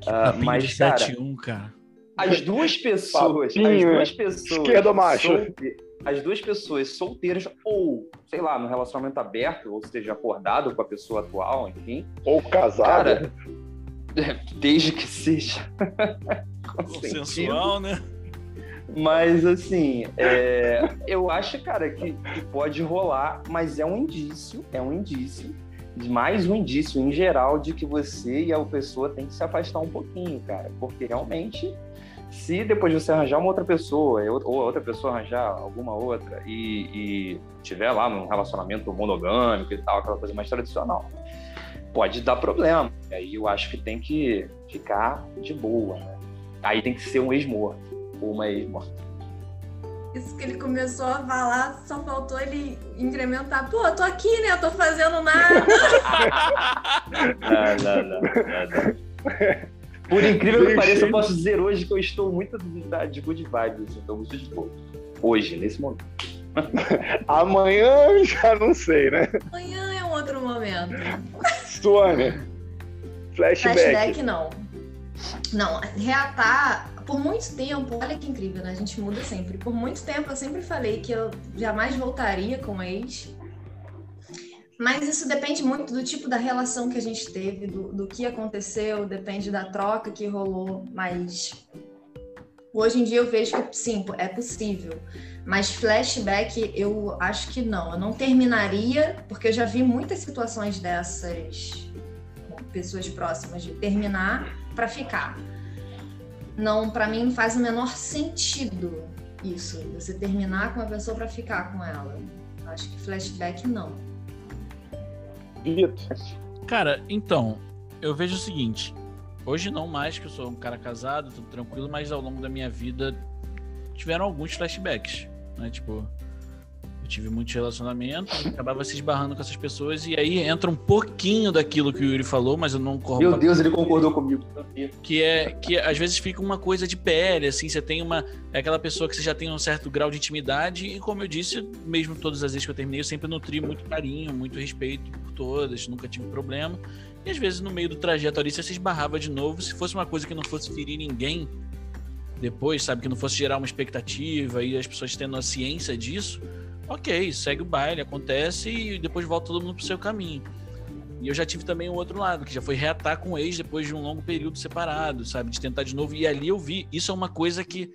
Uh, mas, cara, 71, cara, as duas pessoas, Papinho, as duas pessoas. Esquerda macho. Solte, as duas pessoas solteiras, ou, sei lá, no relacionamento aberto, ou seja, acordado com a pessoa atual, enfim. Ou casado. Cara, desde que seja. Consensual, né? Mas assim, é, eu acho, cara, que, que, pode rolar, mas é um indício, é um indício, mais um indício em geral de que você e a pessoa tem que se afastar um pouquinho, cara, porque realmente, se depois você arranjar uma outra pessoa ou a outra pessoa arranjar alguma outra e, e tiver lá num relacionamento monogâmico e tal, aquela coisa mais tradicional, pode dar problema. E aí eu acho que tem que ficar de boa, né? Aí tem que ser um ex-morto ou uma ex-morta. Isso que ele começou a falar, só faltou ele incrementar. Pô, eu tô aqui, né? Eu tô fazendo nada. não, não, não, não, Por incrível que pareça, eu posso dizer hoje que eu estou muito de good vibes. Estou muito de boa. Hoje, nesse momento. Amanhã já não sei, né? Amanhã outro momento. Suane, flashback. Flashback não. Não, reatar por muito tempo, olha que incrível, né? A gente muda sempre. Por muito tempo eu sempre falei que eu jamais voltaria com ex. Mas isso depende muito do tipo da relação que a gente teve, do, do que aconteceu, depende da troca que rolou. Mas hoje em dia eu vejo que sim, é possível. Mas flashback, eu acho que não. Eu não terminaria, porque eu já vi muitas situações dessas com pessoas próximas de terminar para ficar. Não, para mim não faz o menor sentido isso, você terminar com uma pessoa para ficar com ela. Acho que flashback não. Cara, então, eu vejo o seguinte, hoje não mais que eu sou um cara casado, tudo tranquilo, mas ao longo da minha vida tiveram alguns flashbacks né? Tipo, eu tive muitos relacionamentos, acabava se esbarrando com essas pessoas, e aí entra um pouquinho daquilo que o Yuri falou, mas eu não concordo. Meu Deus, ele concordou comigo. Que é que às vezes fica uma coisa de pele, assim, você tem uma. É aquela pessoa que você já tem um certo grau de intimidade, e como eu disse, mesmo todas as vezes que eu terminei, eu sempre nutri muito carinho, muito respeito por todas, nunca tive problema. E às vezes no meio do trajeto ali você se esbarrava de novo, se fosse uma coisa que não fosse ferir ninguém, depois, sabe? Que não fosse gerar uma expectativa e as pessoas tendo a ciência disso, ok, segue o baile, acontece e depois volta todo mundo pro seu caminho. E eu já tive também o outro lado, que já foi reatar com o ex depois de um longo período separado, sabe? De tentar de novo. E ali eu vi, isso é uma coisa que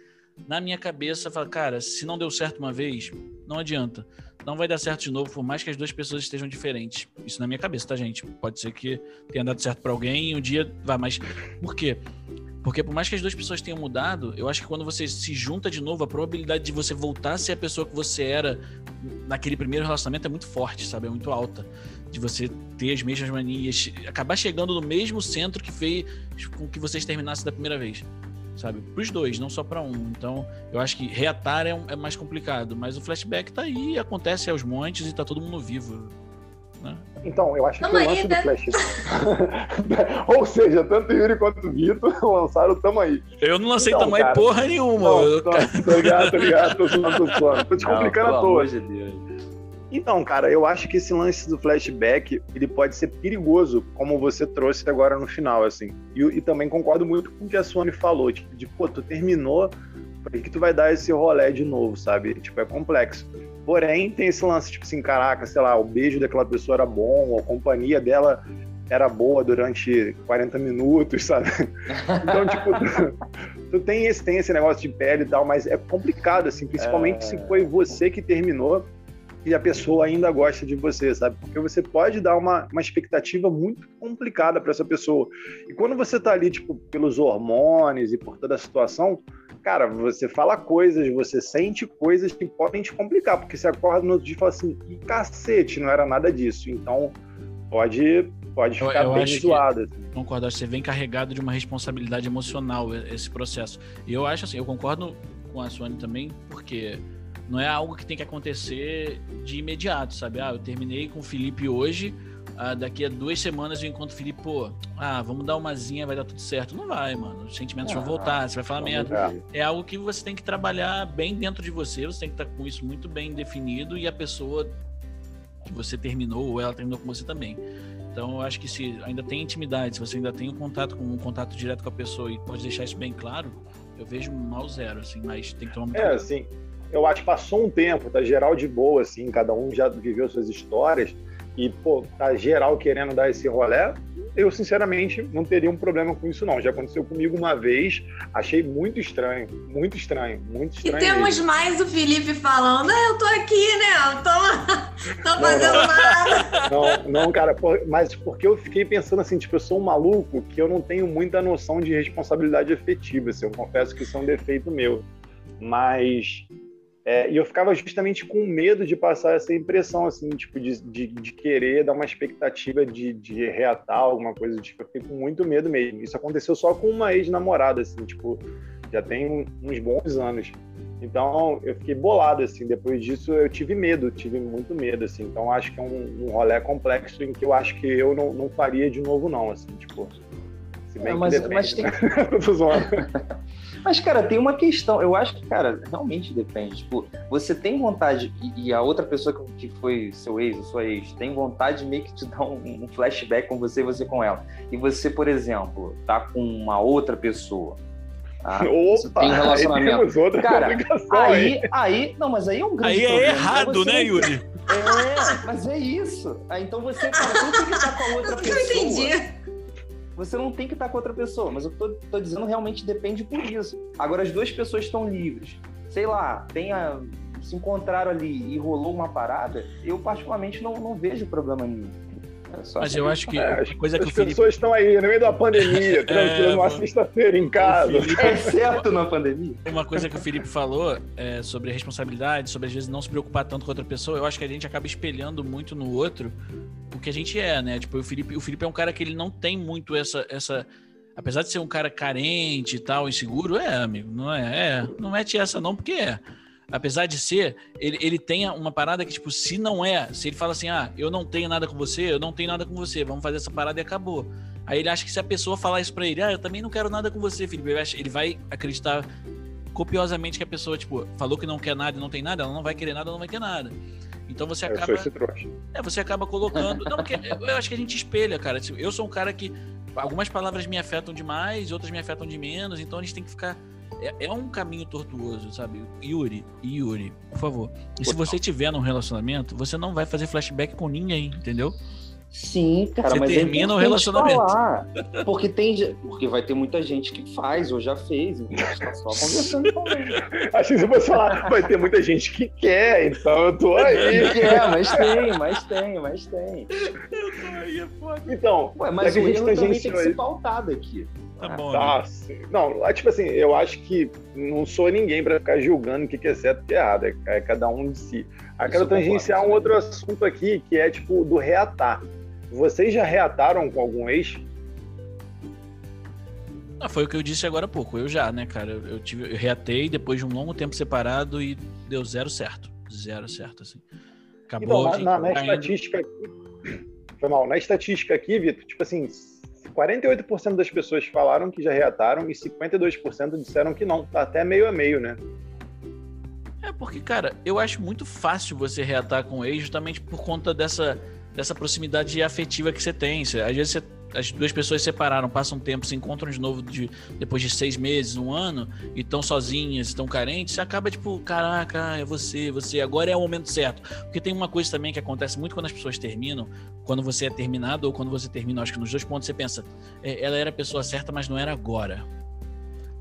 na minha cabeça fala, cara, se não deu certo uma vez, não adianta. Não vai dar certo de novo, por mais que as duas pessoas estejam diferentes. Isso na minha cabeça, tá, gente? Pode ser que tenha dado certo para alguém e um dia vai, mas por quê? Porque por mais que as duas pessoas tenham mudado, eu acho que quando você se junta de novo, a probabilidade de você voltar a ser a pessoa que você era naquele primeiro relacionamento é muito forte, sabe? É muito alta. De você ter as mesmas manias, acabar chegando no mesmo centro que fez com que vocês terminassem da primeira vez. Sabe? Para os dois, não só para um. Então, eu acho que reatar é, é, mais complicado. Mas o flashback tá aí, acontece aos montes e tá todo mundo vivo. Né? Então, eu acho Tamo que o lance aí, do né? Flash. Ou seja, tanto Yuri quanto o Vitor lançaram o Tamo aí. Eu não lancei então, Tamo aí porra nenhuma. Não, eu... tô, tô ligado, tô ligado, tô zoando, tô. Tô te não, complicando à toa. De Deus. Então, cara, eu acho que esse lance do flashback, ele pode ser perigoso, como você trouxe agora no final, assim. E, e também concordo muito com o que a Sony falou, tipo, de, pô, tu terminou, por que tu vai dar esse rolé de novo, sabe? Tipo, é complexo. Porém, tem esse lance, tipo assim, caraca, sei lá, o beijo daquela pessoa era bom, a companhia dela era boa durante 40 minutos, sabe? Então, tipo, tu, tu, tem, esse, tem esse negócio de pele e tal, mas é complicado, assim, principalmente é... se foi você que terminou. Que a pessoa ainda gosta de você, sabe? Porque você pode dar uma, uma expectativa muito complicada para essa pessoa. E quando você tá ali, tipo, pelos hormônios e por toda a situação, cara, você fala coisas, você sente coisas que podem te complicar, porque você acorda no outro dia e fala assim, e cacete, não era nada disso. Então, pode, pode ficar eu, eu bem zoado. Assim. Concordo, você vem carregado de uma responsabilidade emocional esse processo. E eu acho assim, eu concordo com a Suane também, porque não é algo que tem que acontecer de imediato, sabe? Ah, eu terminei com o Felipe hoje, ah, daqui a duas semanas eu encontro o Felipe, pô, ah, vamos dar uma zinha, vai dar tudo certo. Não vai, mano. Os sentimentos ah, vão voltar, você vai falar merda. É algo que você tem que trabalhar bem dentro de você, você tem que estar com isso muito bem definido e a pessoa que você terminou, ou ela terminou com você também. Então, eu acho que se ainda tem intimidade, se você ainda tem um contato com um contato direto com a pessoa e pode deixar isso bem claro, eu vejo mal zero, assim, mas tem que tomar muito É, cuidado. assim, eu acho que passou um tempo, tá geral de boa, assim, cada um já viveu suas histórias e, pô, tá geral querendo dar esse rolé, eu sinceramente não teria um problema com isso, não. Já aconteceu comigo uma vez, achei muito estranho, muito estranho, muito estranho. E temos mesmo. mais o Felipe falando, ah, eu tô aqui, né? Eu tô, tô fazendo não, não. nada. Não, não, cara, mas porque eu fiquei pensando assim, tipo, eu sou um maluco que eu não tenho muita noção de responsabilidade efetiva, assim, eu confesso que isso é um defeito meu. Mas é, e eu ficava justamente com medo de passar essa impressão, assim, tipo, de, de, de querer dar uma expectativa de, de reatar alguma coisa. Tipo, eu fiquei com muito medo mesmo. Isso aconteceu só com uma ex-namorada, assim, tipo, já tem uns bons anos. Então, eu fiquei bolado, assim. Depois disso, eu tive medo, tive muito medo, assim. Então, acho que é um, um rolê complexo em que eu acho que eu não, não faria de novo, não, assim, tipo... Se bem é, mas, que depende, mas tem... né? Mas, cara, tem uma questão. Eu acho que, cara, realmente depende. Tipo, você tem vontade, e, a outra pessoa que foi seu ex ou sua ex, tem vontade de meio que te dar um, um flashback com você e você com ela. E você, por exemplo, tá com uma outra pessoa. Tá? Opa, tem relacionamento. Cara, aí, aí, não, mas aí é um grande Aí é errado, né, Yuri? É, mas é isso. Aí, então você, cara, você tem que estar com a outra pessoa. Eu entendi você não tem que estar com outra pessoa, mas eu tô, tô dizendo realmente depende por isso. Agora, as duas pessoas estão livres. Sei lá, tenha, se encontraram ali e rolou uma parada, eu particularmente não, não vejo problema nenhum. É Mas eu acho que é, coisa que as Felipe... pessoas estão aí no meio da pandemia, tranquilo, é, numa sexta-feira em casa. Felipe... É certo na pandemia. Uma coisa que o Felipe falou é, sobre responsabilidade, sobre às vezes não se preocupar tanto com outra pessoa, eu acho que a gente acaba espelhando muito no outro o que a gente é, né? Tipo, o Felipe, o Felipe é um cara que ele não tem muito essa essa apesar de ser um cara carente e tal, inseguro, é, amigo, não é, é não mete essa não porque é apesar de ser, ele, ele tem uma parada que, tipo, se não é, se ele fala assim, ah, eu não tenho nada com você, eu não tenho nada com você, vamos fazer essa parada e acabou. Aí ele acha que se a pessoa falar isso pra ele, ah, eu também não quero nada com você, Felipe, ele vai acreditar copiosamente que a pessoa, tipo, falou que não quer nada e não tem nada, ela não vai querer nada, não vai ter nada. Então você acaba. É, você acaba colocando. Não, porque eu acho que a gente espelha, cara. Tipo, eu sou um cara que algumas palavras me afetam demais, outras me afetam de menos, então a gente tem que ficar é, é, um caminho tortuoso, sabe? Yuri, Yuri, por favor. E se você tiver num relacionamento, você não vai fazer flashback com ninguém, entendeu? Sim, cara, você mas é termina é o relacionamento. Falar, porque tem, porque vai ter muita gente que faz ou já fez, então a gente tá só conversando com ele. Acho que você falar, vai ter muita gente que quer, então eu tô aí. Quer, mas tem, mas tem, mas tem. Eu tô aí, é foda. Então, Ué, mas o erro também tem que ser pautado aqui. Tá bom. Tá, né? Não, tipo assim, eu acho que não sou ninguém para ficar julgando o que é certo e o que é errado. É, é cada um de si. Eu quero tangenciar um outro assunto aqui, que é tipo do reatar. Vocês já reataram com algum ex? Ah, foi o que eu disse agora há pouco. Eu já, né, cara? Eu, tive, eu reatei depois de um longo tempo separado e deu zero certo. Zero certo, assim. Acabou. Então, na, na, na estatística aqui. Foi mal. Na estatística aqui, Vitor, tipo assim, 48% das pessoas falaram que já reataram e 52% disseram que não. Tá até meio a meio, né? É porque, cara, eu acho muito fácil você reatar com o ex justamente por conta dessa, dessa proximidade afetiva que você tem. Às vezes você as duas pessoas se separaram, passam um tempo, se encontram de novo de, depois de seis meses, um ano, e estão sozinhas, estão carentes, você acaba tipo, caraca, é você, você, agora é o momento certo. Porque tem uma coisa também que acontece muito quando as pessoas terminam, quando você é terminado ou quando você termina, acho que nos dois pontos você pensa, é, ela era a pessoa certa, mas não era agora.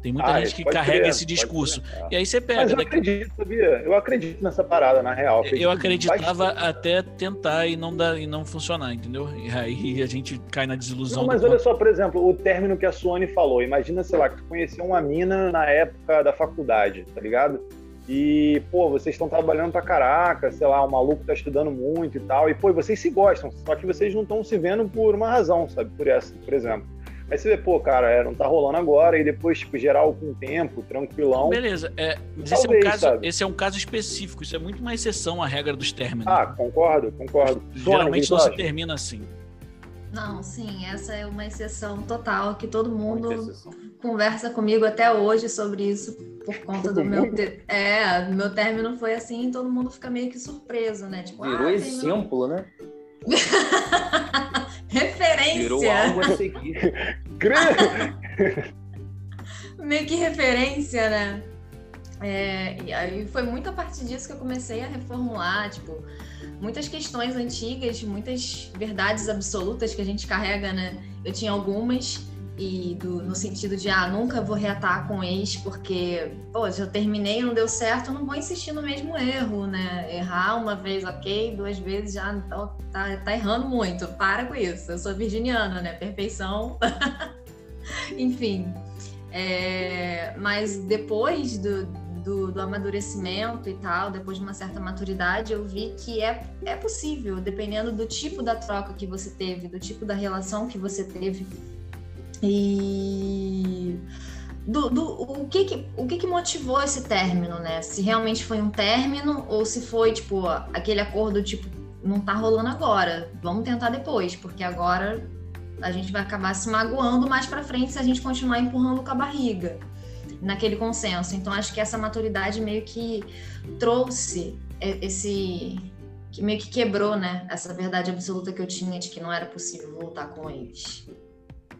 Tem muita ah, gente que carrega esse discurso. E aí você pega. Mas eu daqui... acredito, sabia? Eu acredito nessa parada, na real. Eu acreditava até tentar e não, dar, e não funcionar, entendeu? E aí a gente cai na desilusão. Não, mas olha só, por exemplo, o término que a Suane falou. Imagina, sei lá, que tu conheceu uma mina na época da faculdade, tá ligado? E, pô, vocês estão trabalhando pra caraca, sei lá, o maluco tá estudando muito e tal. E, pô, vocês se gostam, só que vocês não estão se vendo por uma razão, sabe? Por essa, por exemplo. Aí você vê, pô, cara, é, não tá rolando agora, e depois, tipo, geral com o tempo, tranquilão. Beleza, é, mas esse, é um caso, esse é um caso específico, isso é muito uma exceção à regra dos términos. Ah, concordo, concordo. Geralmente não se termina assim. Não, sim, essa é uma exceção total, que todo mundo conversa comigo até hoje sobre isso, por conta do meu. Te... É, meu término foi assim, todo mundo fica meio que surpreso, né? Tipo, Virou ah, exemplo, né? referência. Virou algo a seguir. meio que referência, né? É, e aí foi muito a partir disso que eu comecei a reformular, tipo, muitas questões antigas, muitas verdades absolutas que a gente carrega, né? Eu tinha algumas e do, no sentido de ah, nunca vou reatar com ex porque, pô, já terminei, não deu certo, não vou insistir no mesmo erro, né? Errar uma vez, ok, duas vezes já tá, tá, tá errando muito. Para com isso. Eu sou virginiana, né? Perfeição. Enfim. É, mas depois do, do, do, amadurecimento e tal, depois de uma certa maturidade, eu vi que é, é possível, dependendo do tipo da troca que você teve, do tipo da relação que você teve. E do, do, o, que, que, o que, que motivou esse término, né? Se realmente foi um término ou se foi, tipo, aquele acordo, tipo, não tá rolando agora, vamos tentar depois, porque agora a gente vai acabar se magoando mais para frente se a gente continuar empurrando com a barriga naquele consenso. Então, acho que essa maturidade meio que trouxe esse. que meio que quebrou, né? Essa verdade absoluta que eu tinha de que não era possível voltar com eles.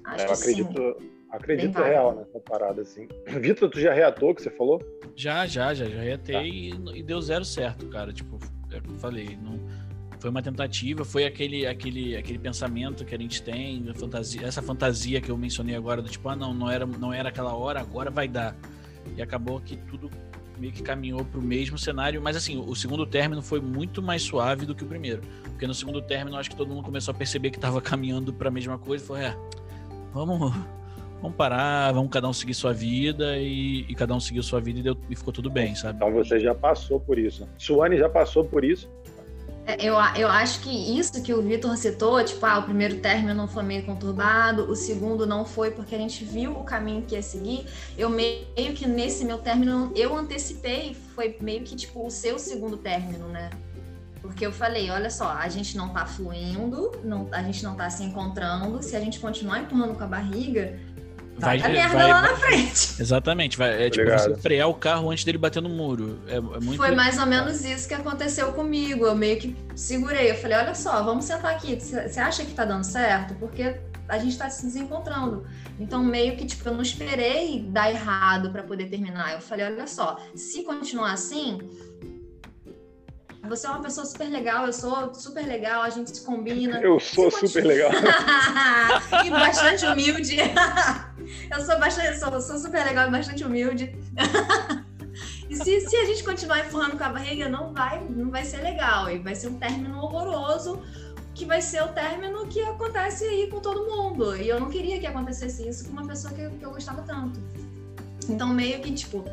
Acho é, eu acredito, sim. acredito real nessa parada, assim. Vitor, tu já reatou que você falou? Já, já, já, já reatei tá. e, e, deu zero certo, cara. Tipo, é eu falei, não foi uma tentativa, foi aquele, aquele, aquele pensamento que a gente tem, fantasia, essa fantasia que eu mencionei agora, do tipo, ah, não, não era, não era aquela hora, agora vai dar. E acabou que tudo meio que caminhou para o mesmo cenário, mas assim, o segundo término foi muito mais suave do que o primeiro. Porque no segundo término, acho que todo mundo começou a perceber que estava caminhando para a mesma coisa e foi, é, vamos, vamos parar, vamos cada um seguir sua vida e, e cada um seguiu sua vida e, deu, e ficou tudo bem, sabe? Então você já passou por isso. Suane já passou por isso. É, eu, eu acho que isso que o Vitor citou, tipo, ah, o primeiro término foi meio conturbado, o segundo não foi porque a gente viu o caminho que ia seguir. Eu meio que nesse meu término, eu antecipei, foi meio que tipo o seu segundo término, né? Porque eu falei, olha só, a gente não tá fluindo, não, a gente não tá se encontrando, se a gente continuar empurrando com a barriga, vai, vai merda vai, lá na frente. Exatamente, vai, é tipo Obrigado. você frear o carro antes dele bater no muro. É, é muito... Foi mais ou menos isso que aconteceu comigo. Eu meio que segurei. Eu falei, olha só, vamos sentar aqui. Você acha que tá dando certo? Porque a gente tá se desencontrando. Então, meio que, tipo, eu não esperei dar errado para poder terminar. Eu falei, olha só, se continuar assim, você é uma pessoa super legal, eu sou super legal, a gente se combina. Eu sou super legal. e bastante humilde. eu sou bastante, sou, sou super legal e bastante humilde. e se, se a gente continuar empurrando com a barriga, não vai, não vai ser legal. E vai ser um término horroroso, que vai ser o término que acontece aí com todo mundo. E eu não queria que acontecesse isso com uma pessoa que, que eu gostava tanto. Então, meio que, tipo,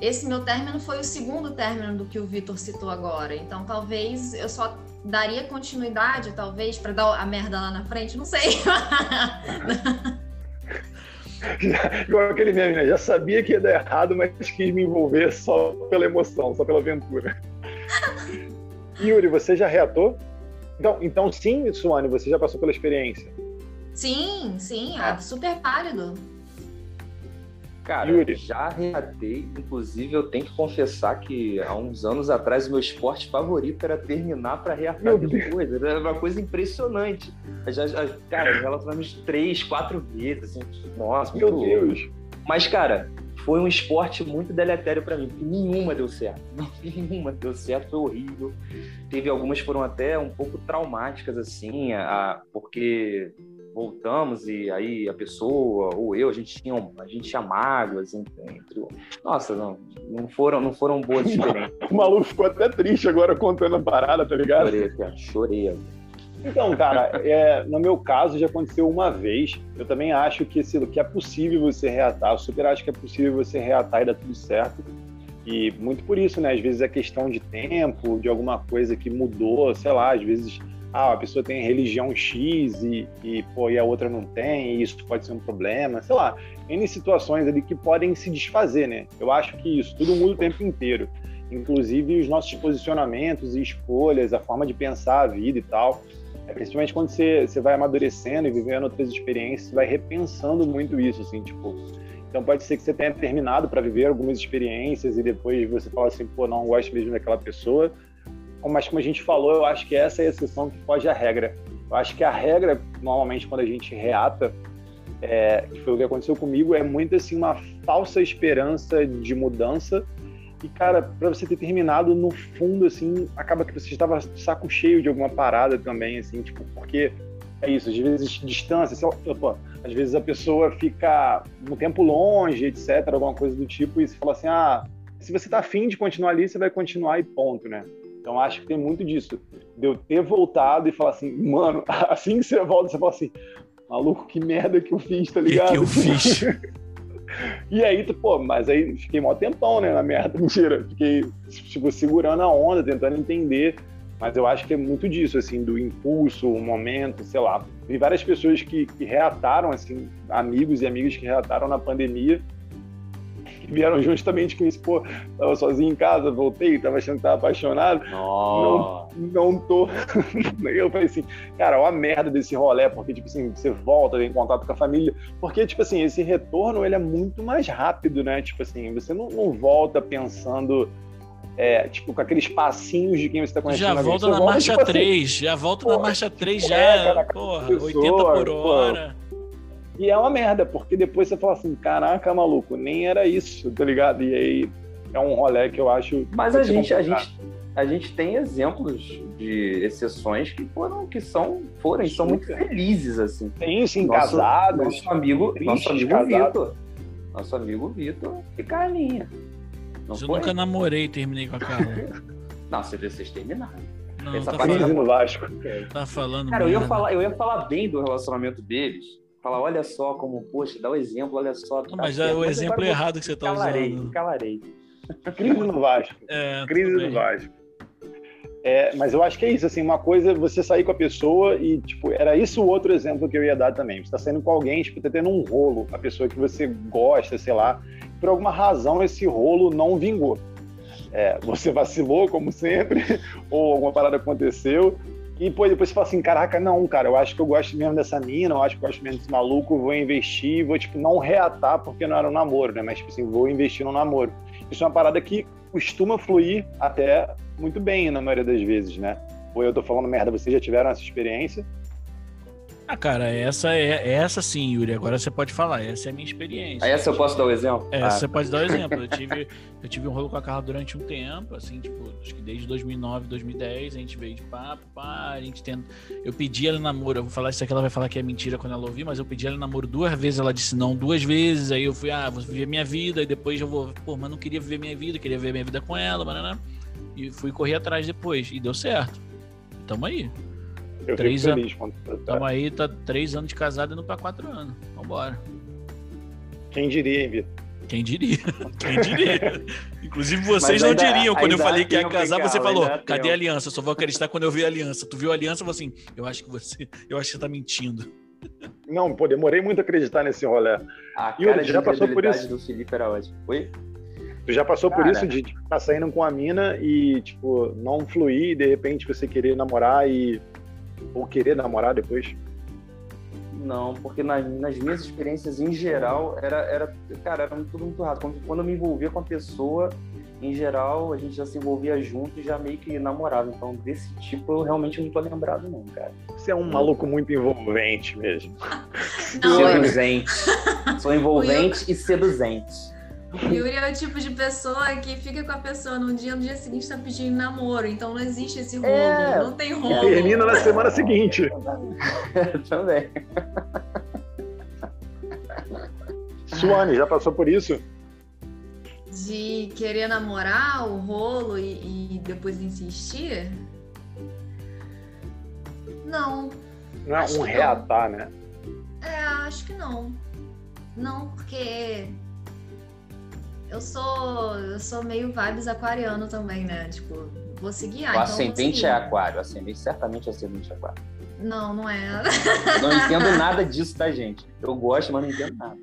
esse meu término foi o segundo término do que o Vitor citou agora. Então, talvez eu só daria continuidade, talvez, para dar a merda lá na frente, não sei. Igual aquele meme, né? Já sabia que ia dar errado, mas quis me envolver só pela emoção, só pela aventura. Yuri, você já reatou? Então, então sim, Suane, você já passou pela experiência? Sim, sim, ah. super válido. Cara, Yuri. já reatei. Inclusive, eu tenho que confessar que há uns anos atrás o meu esporte favorito era terminar para reatar depois. Era uma coisa impressionante. Já, já, cara, relacionamos três, quatro vezes. Assim, nossa, meu Deus. Mas, cara, foi um esporte muito deletério para mim, nenhuma deu certo. Nenhuma deu certo, foi horrível. Teve algumas que foram até um pouco traumáticas, assim, a, porque voltamos e aí a pessoa ou eu, a gente tinha, a gente tinha mágoas entre, nossa, não, não foram, não foram boas experiências. o maluco ficou até triste agora contando a parada, tá ligado? Chorei, cara, chorei. Então, cara, é, no meu caso já aconteceu uma vez. Eu também acho que, que é possível você reatar. Eu super acho que é possível você reatar e dar tudo certo. E muito por isso, né? Às vezes é questão de tempo, de alguma coisa que mudou, sei lá, às vezes ah, a pessoa tem religião X e, e, pô, e a outra não tem, e isso pode ser um problema, sei lá, N situações ali que podem se desfazer, né? Eu acho que isso tudo muda o tempo inteiro, inclusive os nossos posicionamentos e escolhas, a forma de pensar a vida e tal. É, principalmente quando você, você vai amadurecendo e vivendo outras experiências, vai repensando muito isso, assim, tipo. Então pode ser que você tenha terminado para viver algumas experiências e depois você fala assim, pô, não gosto mesmo daquela pessoa, mas como a gente falou, eu acho que essa é a exceção que foge à regra. Eu acho que a regra, normalmente, quando a gente reata, é, que foi o que aconteceu comigo, é muito assim uma falsa esperança de mudança. E, cara, para você ter terminado, no fundo, assim, acaba que você estava saco cheio de alguma parada também, assim, tipo, porque é isso, às vezes distância, opa, às vezes a pessoa fica um tempo longe, etc, alguma coisa do tipo, e você fala assim, ah, se você tá afim de continuar ali, você vai continuar e ponto, né? Então acho que tem muito disso. De eu ter voltado e falar assim, mano, assim que você volta, você fala assim, maluco, que merda que eu fiz, tá ligado? Que, que eu fiz? e aí, pô, mas aí fiquei mó tempão, né, na merda, mentira. Fiquei, tipo, segurando a onda, tentando entender. Mas eu acho que é muito disso, assim, do impulso, o momento, sei lá. Vi várias pessoas que, que reataram, assim, amigos e amigas que reataram na pandemia vieram justamente com isso, pô, tava sozinho em casa, voltei, tava achando que tava apaixonado. Oh. Não, não tô. eu falei assim, cara, olha a merda desse rolê, porque, tipo assim, você volta, tem contato com a família, porque, tipo assim, esse retorno, ele é muito mais rápido, né? Tipo assim, você não, não volta pensando... É, tipo, com aqueles passinhos de quem você está conhecendo. Já volta na volta, marcha tipo 3, assim, já volta na marcha 3, já, é, cara, porra, pessoa, 80 por hora. Pô, e é uma merda, porque depois você fala assim, caraca, maluco, nem era isso, tá ligado? E aí é um rolê que eu acho. Mas a gente, a gente, a gente tem exemplos de exceções que foram, que são, foram são muito felizes, assim. Tem, sim, nosso, casados. Nosso amigo, nosso amigo Vitor. Nosso amigo Vitor e Carlinha. Não eu foi? nunca namorei e terminei com a Carla. Não, vocês terminaram. Não, Essa tá falando, no Vasco. Tá falando Cara, eu ia, falar, eu ia falar bem do relacionamento deles, falar, olha só como, poxa, dá o um exemplo, olha só. Não, tá mas é o exemplo errado que você está usando. Calarei, Crise no Vasco. É, Crise no Vasco. É, mas eu acho que é isso, assim, uma coisa é você sair com a pessoa e, tipo, era isso o outro exemplo que eu ia dar também. Você tá saindo com alguém, tipo, tá tendo um rolo, a pessoa que você gosta, sei lá, por alguma razão esse rolo não vingou. É, você vacilou, como sempre, ou alguma parada aconteceu, e pô, depois você fala assim, caraca, não, cara, eu acho que eu gosto mesmo dessa mina, eu acho que eu gosto mesmo desse maluco, vou investir, vou, tipo, não reatar porque não era um namoro, né? Mas, tipo assim, vou investir no namoro. Isso é uma parada que costuma fluir até muito bem na maioria das vezes, né? Ou eu tô falando merda, vocês já tiveram essa experiência? Ah, cara, essa é essa sim, Yuri. Agora você pode falar, essa é a minha experiência. Essa eu posso dar o um exemplo? Essa ah. você pode dar o um exemplo. Eu tive, eu tive um rolo com a Carla durante um tempo, assim, tipo, acho que desde 2009, 2010, a gente veio de papo, pá, a gente tenta. Eu pedi ela namoro, eu vou falar isso aqui, ela vai falar que é mentira quando ela ouvir, mas eu pedi ela namoro duas vezes, ela disse não duas vezes, aí eu fui, ah, vou viver minha vida, e depois eu vou, pô, mas não queria viver minha vida, queria viver minha vida com ela, né? E fui correr atrás depois, e deu certo. Tamo aí. Eu três fico feliz quando Estamos aí, tá três anos de casado indo para quatro anos. Vambora. Quem diria, hein, Vitor? Quem diria? Quem diria? Inclusive vocês ainda, não diriam. Quando eu falei que ia casar, você falou: cadê a aliança? Eu só vou acreditar quando eu ver a aliança. Tu viu a aliança e falou assim: eu acho que você, eu acho que você tá mentindo. Não, pô, demorei muito a acreditar nesse rolê. A cara Yuri, de já passou por isso? do Felipe era ótimo. Oi? Tu já passou cara, por isso de estar tá saindo com a mina e, tipo, não fluir e de repente você querer namorar e ou querer namorar depois? Não, porque nas, nas minhas experiências em geral era, era cara, era tudo muito rápido. Quando, quando eu me envolvia com a pessoa, em geral, a gente já se envolvia junto e já meio que namorava. Então, desse tipo, eu realmente não tô lembrado, não, cara. Você é um maluco muito envolvente mesmo. Não, seduzente. Sou envolvente e seduzente. Yuri é o tipo de pessoa que fica com a pessoa num dia, no dia seguinte tá pedindo namoro. Então não existe esse rolo. É, não tem rolo. Termina na semana seguinte. Também. Suane, já passou por isso? De querer namorar o rolo e, e depois insistir? Não. Não é um reatar, né? É, acho que não. Não, porque eu sou eu sou meio vibes aquariano também, né? Tipo, vou seguir. Ah, o então ascendente é aquário, ascendente certamente é ascendente aquário. Não, não é. não entendo nada disso, tá, gente? Eu gosto, mas não entendo nada.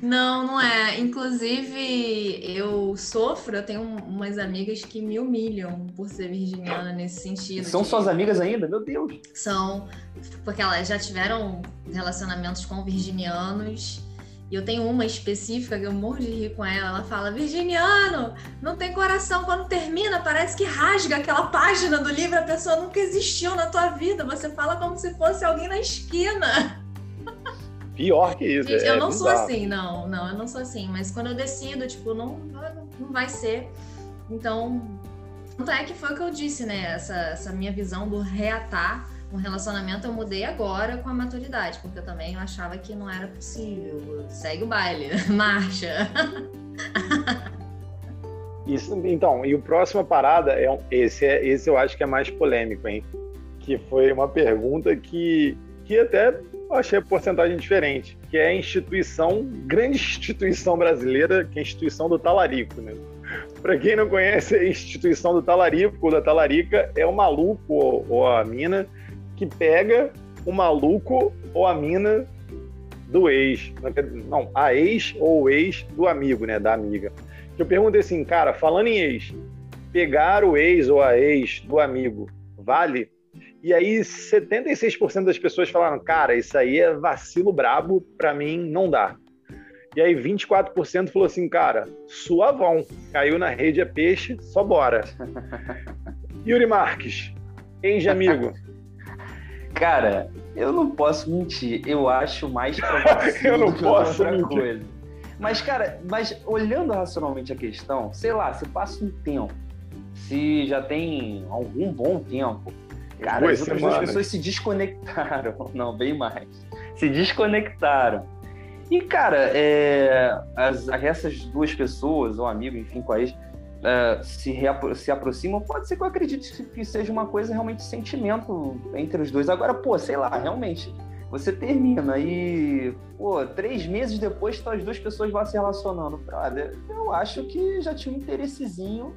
Não, não é. Inclusive, eu sofro, eu tenho umas amigas que me humilham por ser virginiana nesse sentido. São de... suas amigas ainda? Meu Deus! São, porque elas já tiveram relacionamentos com virginianos. E eu tenho uma específica que eu morro de rir com ela. Ela fala: Virginiano, não tem coração. Quando termina, parece que rasga aquela página do livro. A pessoa nunca existiu na tua vida. Você fala como se fosse alguém na esquina. Pior que isso. Gente, é eu não bizarro. sou assim, não, não, eu não sou assim. Mas quando eu decido, tipo, não, não vai ser. Então, tanto é que foi o que eu disse, né? Essa, essa minha visão do reatar um relacionamento eu mudei agora com a maturidade, porque eu também achava que não era possível. Segue o baile, marcha. Isso, então, e o próxima parada é esse, é esse eu acho que é mais polêmico, hein? Que foi uma pergunta que, que até achei a porcentagem diferente, que é a instituição, grande instituição brasileira, que é a instituição do talarico, né? Para quem não conhece a instituição do talarico ou da talarica, é o maluco ou, ou a mina que pega o maluco ou a mina do ex, não, a ex ou o ex do amigo, né, da amiga. Eu perguntei assim, cara, falando em ex, pegar o ex ou a ex do amigo vale? E aí 76% das pessoas falaram, cara, isso aí é vacilo brabo, para mim não dá. E aí 24% falou assim, cara, suavão, caiu na rede é peixe, só bora. Yuri Marques, ex amigo. Cara, eu não posso mentir, eu acho mais eu não posso outra mentir. coisa. Mas, cara, mas olhando racionalmente a questão, sei lá, se passa um tempo, se já tem algum bom tempo, Cara, as outras duas pessoas se desconectaram. Não, bem mais. Se desconectaram. E, cara, é, as, essas duas pessoas, ou amigo, enfim, quais, uh, se, se aproximam, pode ser que eu acredite que seja uma coisa realmente sentimento entre os dois. Agora, pô, sei lá, realmente, você termina e, pô, três meses depois estão as duas pessoas lá se relacionando. Brother, eu acho que já tinha um interessezinho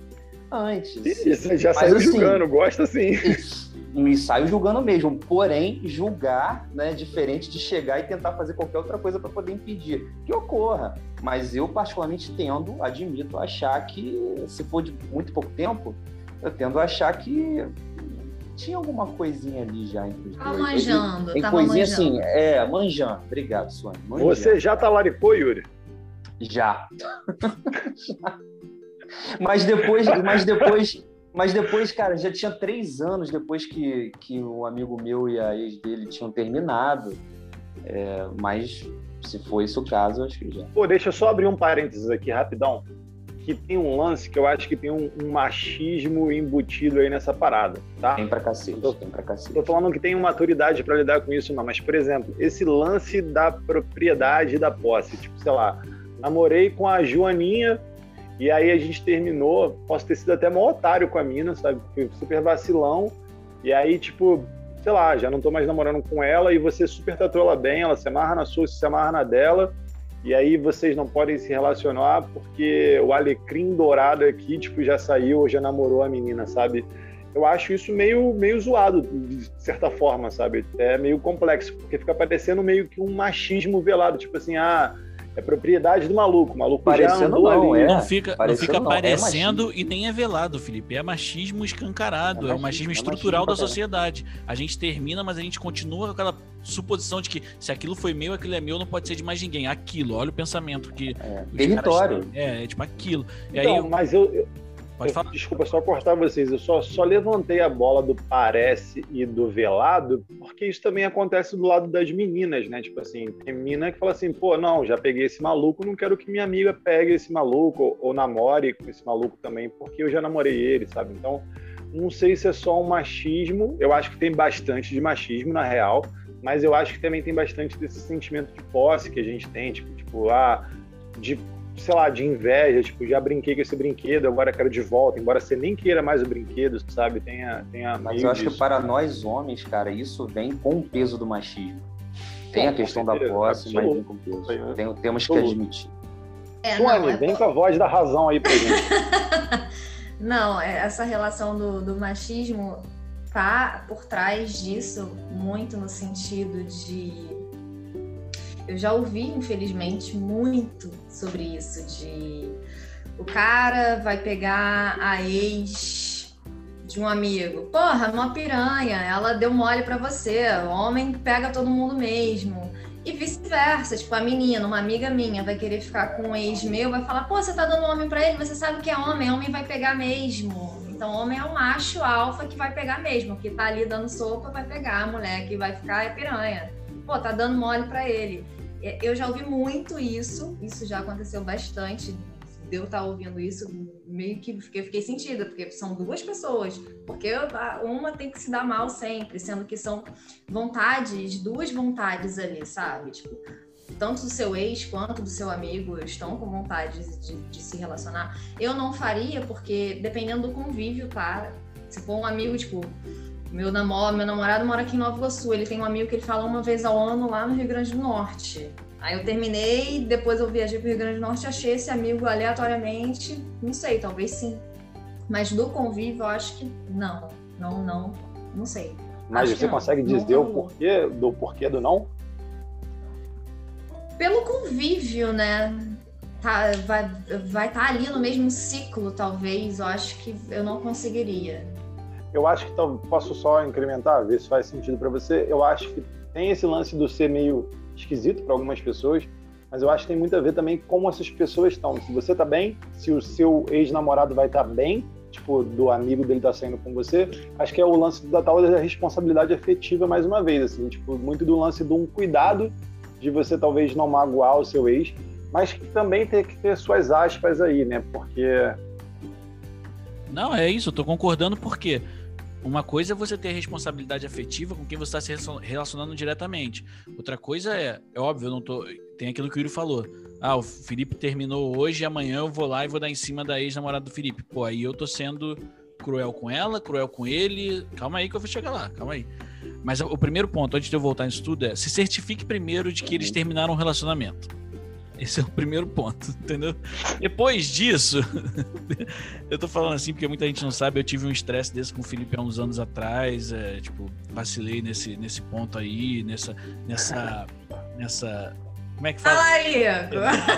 antes. Isso, já Mas, saiu assim, julgando, gosta sim. Isso me saio julgando mesmo. Porém, julgar né, é diferente de chegar e tentar fazer qualquer outra coisa para poder impedir que ocorra. Mas eu, particularmente, tendo, admito, achar que, se for de muito pouco tempo, eu tendo a achar que tinha alguma coisinha ali já entre os dois. manjando, Tem coisinha assim, manjando. assim, é, manjando. Obrigado, Suane. Você já talaricou, Yuri? Já. mas depois, mas depois mas depois, cara, já tinha três anos depois que, que o amigo meu e a ex dele tinham terminado. É, mas se foi esse o caso, acho que já. Pô, deixa eu só abrir um parênteses aqui rapidão. Que tem um lance que eu acho que tem um, um machismo embutido aí nessa parada, tá? Tem pra cacete, tô, tem pra cacete. Tô falando que tem uma maturidade para lidar com isso, não. Mas, por exemplo, esse lance da propriedade da posse. Tipo, sei lá, namorei com a Joaninha e aí a gente terminou, posso ter sido até mó otário com a mina, sabe? Fui super vacilão. E aí, tipo, sei lá, já não tô mais namorando com ela e você super tratou ela bem, ela se amarra na sua, se amarra na dela. E aí vocês não podem se relacionar porque o alecrim dourado aqui, tipo, já saiu ou já namorou a menina, sabe? Eu acho isso meio, meio zoado, de certa forma, sabe? É meio complexo, porque fica parecendo meio que um machismo velado, tipo assim, ah, é propriedade do maluco. O maluco parecendo já andou não, ali. É. Não fica, não fica não. É parecendo é e nem é velado, Felipe. É machismo escancarado, é, machismo, é o machismo estrutural machismo da sociedade. A gente termina, mas a gente continua com aquela suposição de que se aquilo foi meu, aquilo é meu, não pode ser de mais ninguém. Aquilo, olha o pensamento que. É, território. é, é tipo aquilo. E então, aí, mas eu, Pode falar. Desculpa só cortar vocês. Eu só, só levantei a bola do parece e do velado, porque isso também acontece do lado das meninas, né? Tipo assim, tem menina que fala assim, pô, não, já peguei esse maluco, não quero que minha amiga pegue esse maluco ou, ou namore com esse maluco também, porque eu já namorei ele, sabe? Então, não sei se é só um machismo. Eu acho que tem bastante de machismo, na real, mas eu acho que também tem bastante desse sentimento de posse que a gente tem, tipo, tipo ah, de sei lá, de inveja, tipo, já brinquei com esse brinquedo, agora quero de volta, embora você nem queira mais o brinquedo, sabe? Tenha, tenha Mas eu acho disso. que para nós homens, cara, isso vem com o peso do machismo. Tem a questão da posse, mas vem com peso. Tem, temos que admitir. É, não, é... vem com a voz da razão aí pra gente. não, é, essa relação do, do machismo tá por trás disso muito no sentido de eu já ouvi, infelizmente, muito sobre isso de o cara vai pegar a ex de um amigo. Porra, uma piranha, ela deu mole para você. O homem pega todo mundo mesmo. E vice-versa, tipo, a menina, uma amiga minha, vai querer ficar com um ex meu, vai falar, pô, você tá dando homem pra ele, você sabe que é homem, homem vai pegar mesmo. Então, homem é um macho alfa que vai pegar mesmo, que tá ali dando sopa, vai pegar, a mulher que vai ficar é piranha. Pô, tá dando mole pra ele. É, eu já ouvi muito isso, isso já aconteceu bastante, de eu estar ouvindo isso, meio que fiquei, fiquei sentida, porque são duas pessoas, porque uma tem que se dar mal sempre, sendo que são vontades, duas vontades ali, sabe? Tipo, tanto do seu ex quanto do seu amigo estão com vontade de, de se relacionar. Eu não faria, porque dependendo do convívio, tá? Se for um amigo, tipo, meu, namoro, meu namorado mora aqui em Nova Iguaçu. Ele tem um amigo que ele fala uma vez ao ano lá no Rio Grande do Norte. Aí eu terminei, depois eu viajei para o Rio Grande do Norte, achei esse amigo aleatoriamente. Não sei, talvez sim. Mas do convívio, eu acho que não. Não, não, não sei. Mas acho você consegue não. dizer não o porquê do porquê do não? Pelo convívio, né? Tá, vai estar vai tá ali no mesmo ciclo, talvez. Eu acho que eu não conseguiria eu acho que então, posso só incrementar, ver se faz sentido para você. Eu acho que tem esse lance do ser meio esquisito para algumas pessoas, mas eu acho que tem muito a ver também com como essas pessoas estão. Se você tá bem, se o seu ex-namorado vai estar tá bem, tipo, do amigo dele tá saindo com você, acho que é o lance da tal da responsabilidade afetiva mais uma vez, assim, tipo, muito do lance de um cuidado de você talvez não magoar o seu ex, mas que também tem que ter suas aspas aí, né? Porque não, é isso, eu tô concordando porque uma coisa é você ter responsabilidade afetiva com quem você está se relacionando diretamente. Outra coisa é, é óbvio, eu não tô. Tem aquilo que o Yuri falou. Ah, o Felipe terminou hoje e amanhã eu vou lá e vou dar em cima da ex-namorada do Felipe. Pô, aí eu tô sendo cruel com ela, cruel com ele. Calma aí que eu vou chegar lá, calma aí. Mas o primeiro ponto, antes de eu voltar nisso tudo, é se certifique primeiro de que eles terminaram o relacionamento. Esse é o primeiro ponto, entendeu? Depois disso, eu tô falando assim porque muita gente não sabe, eu tive um estresse desse com o Felipe há uns anos atrás, é, tipo, vacilei nesse, nesse ponto aí, nessa, nessa, nessa, como é que fala? Fala aí!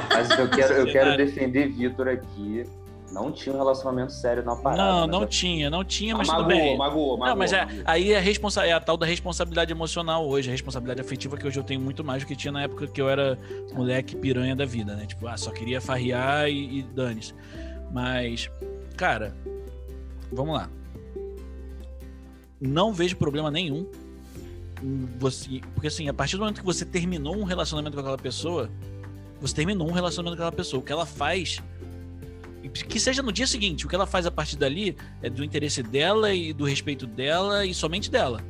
Mas eu quero, eu quero defender Vitor aqui, não tinha um relacionamento sério na parada. Não, não tinha, não tinha, mas magoou, tudo bem. Magoou, magoou, não, mas é, aí é, responsa é a tal da responsabilidade emocional hoje, a responsabilidade afetiva que hoje eu tenho muito mais do que tinha na época que eu era moleque piranha da vida, né? Tipo, ah, só queria farrear e, e dane-se. Mas, cara, vamos lá. Não vejo problema nenhum você, porque assim, a partir do momento que você terminou um relacionamento com aquela pessoa, você terminou um relacionamento com aquela pessoa. O que ela faz que seja no dia seguinte. O que ela faz a partir dali é do interesse dela e do respeito dela e somente dela.